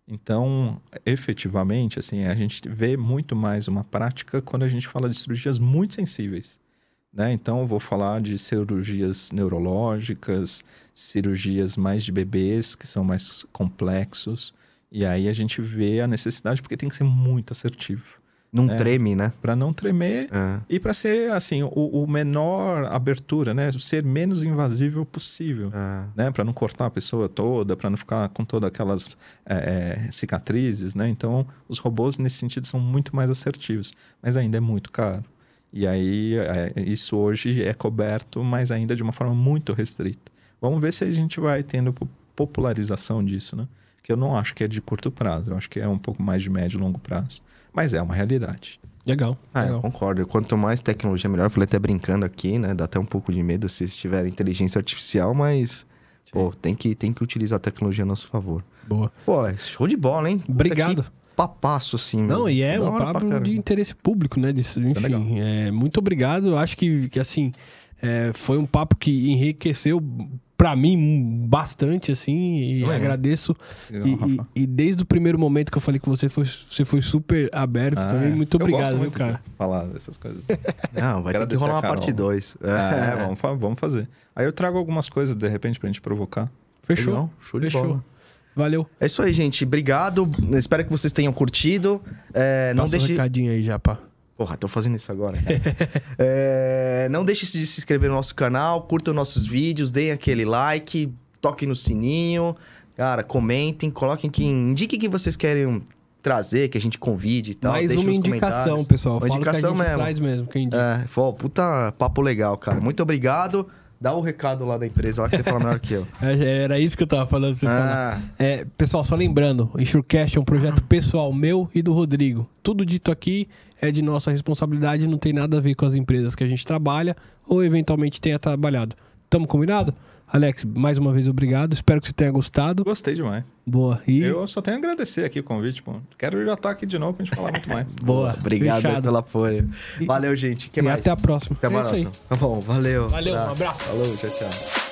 Então, efetivamente, assim, a gente vê muito mais uma prática quando a gente fala de cirurgias muito sensíveis. Né? Então, eu vou falar de cirurgias neurológicas, cirurgias mais de bebês, que são mais complexos. E aí a gente vê a necessidade, porque tem que ser muito assertivo. Não É. treme, né? Para não tremer É. e para ser assim o, o menor abertura, né? Ser menos invasivo possível. É. né, para não cortar a pessoa toda, para não ficar com todas aquelas é, é, cicatrizes, né? Então, os robôs nesse sentido são muito mais assertivos, mas ainda é muito caro. E aí, é, isso hoje é coberto, mas ainda de uma forma muito restrita. Vamos ver se a gente vai tendo po- popularização disso, né? Que eu não acho que é de curto prazo, eu acho que é um pouco mais de médio e longo prazo. Mas é uma realidade. Legal. Ah, eu legal. concordo. Quanto mais tecnologia, melhor. Eu falei até brincando aqui, né? Dá até um pouco de medo se tiver inteligência artificial, mas... Pô, tem que, tem que utilizar a tecnologia a nosso favor. Boa. Pô, é show de bola, hein? Puta, Obrigado. Papasso, assim. Não, meu. e é um papo de interesse público, né? Disso, é enfim, é, muito obrigado. Eu Acho que, que assim, é, foi um papo que enriqueceu pra mim bastante, assim, e Também. agradeço. Legal, E, e- e desde o primeiro momento que eu falei com você, foi, você foi super aberto Ah, também. é. Muito Eu obrigado, muito cara? de falar dessas coisas. Não, vai ter que rolar uma parte 2. É, vamos, vamos fazer. Aí eu trago algumas coisas, de repente, pra gente provocar. Fechou. Legal, show de Fechou. bola. Valeu. É isso aí, gente. Obrigado. Espero que vocês tenham curtido. É, não Passa um deixe... recadinho aí já, pá. Porra, tô fazendo isso agora. É, não deixe de se inscrever no nosso canal, curtam nossos vídeos, deem aquele like, toquem no sininho. Cara, comentem, coloquem que indiquem que vocês querem trazer, que a gente convide e tal. Mais uma indicação, pessoal. Uma indicação que a gente mesmo. traz mesmo. Quem indica. É, pô, puta papo legal, cara. Muito obrigado. Dá o recado lá da empresa, lá que você fala melhor que eu. É, Era isso que eu tava falando. pra Você falar. Ah, É, pessoal, só lembrando, o Enxurcast é um projeto pessoal meu e do Rodrigo. Tudo dito aqui é de nossa responsabilidade, não tem nada a ver com as empresas que a gente trabalha ou eventualmente tenha trabalhado. Tamo combinado? Alex, mais uma vez obrigado. Espero que você tenha gostado. Gostei demais. Boa. E Eu só tenho a agradecer aqui o convite, pô. Quero já estar aqui de novo pra gente falar muito mais. boa. obrigado aí Fechado. pelo apoio. E- Valeu, gente. que e mais? até a próxima. Até É mais. isso aí. Tá bom, valeu. Valeu, um abraço. Falou, tchau, tchau.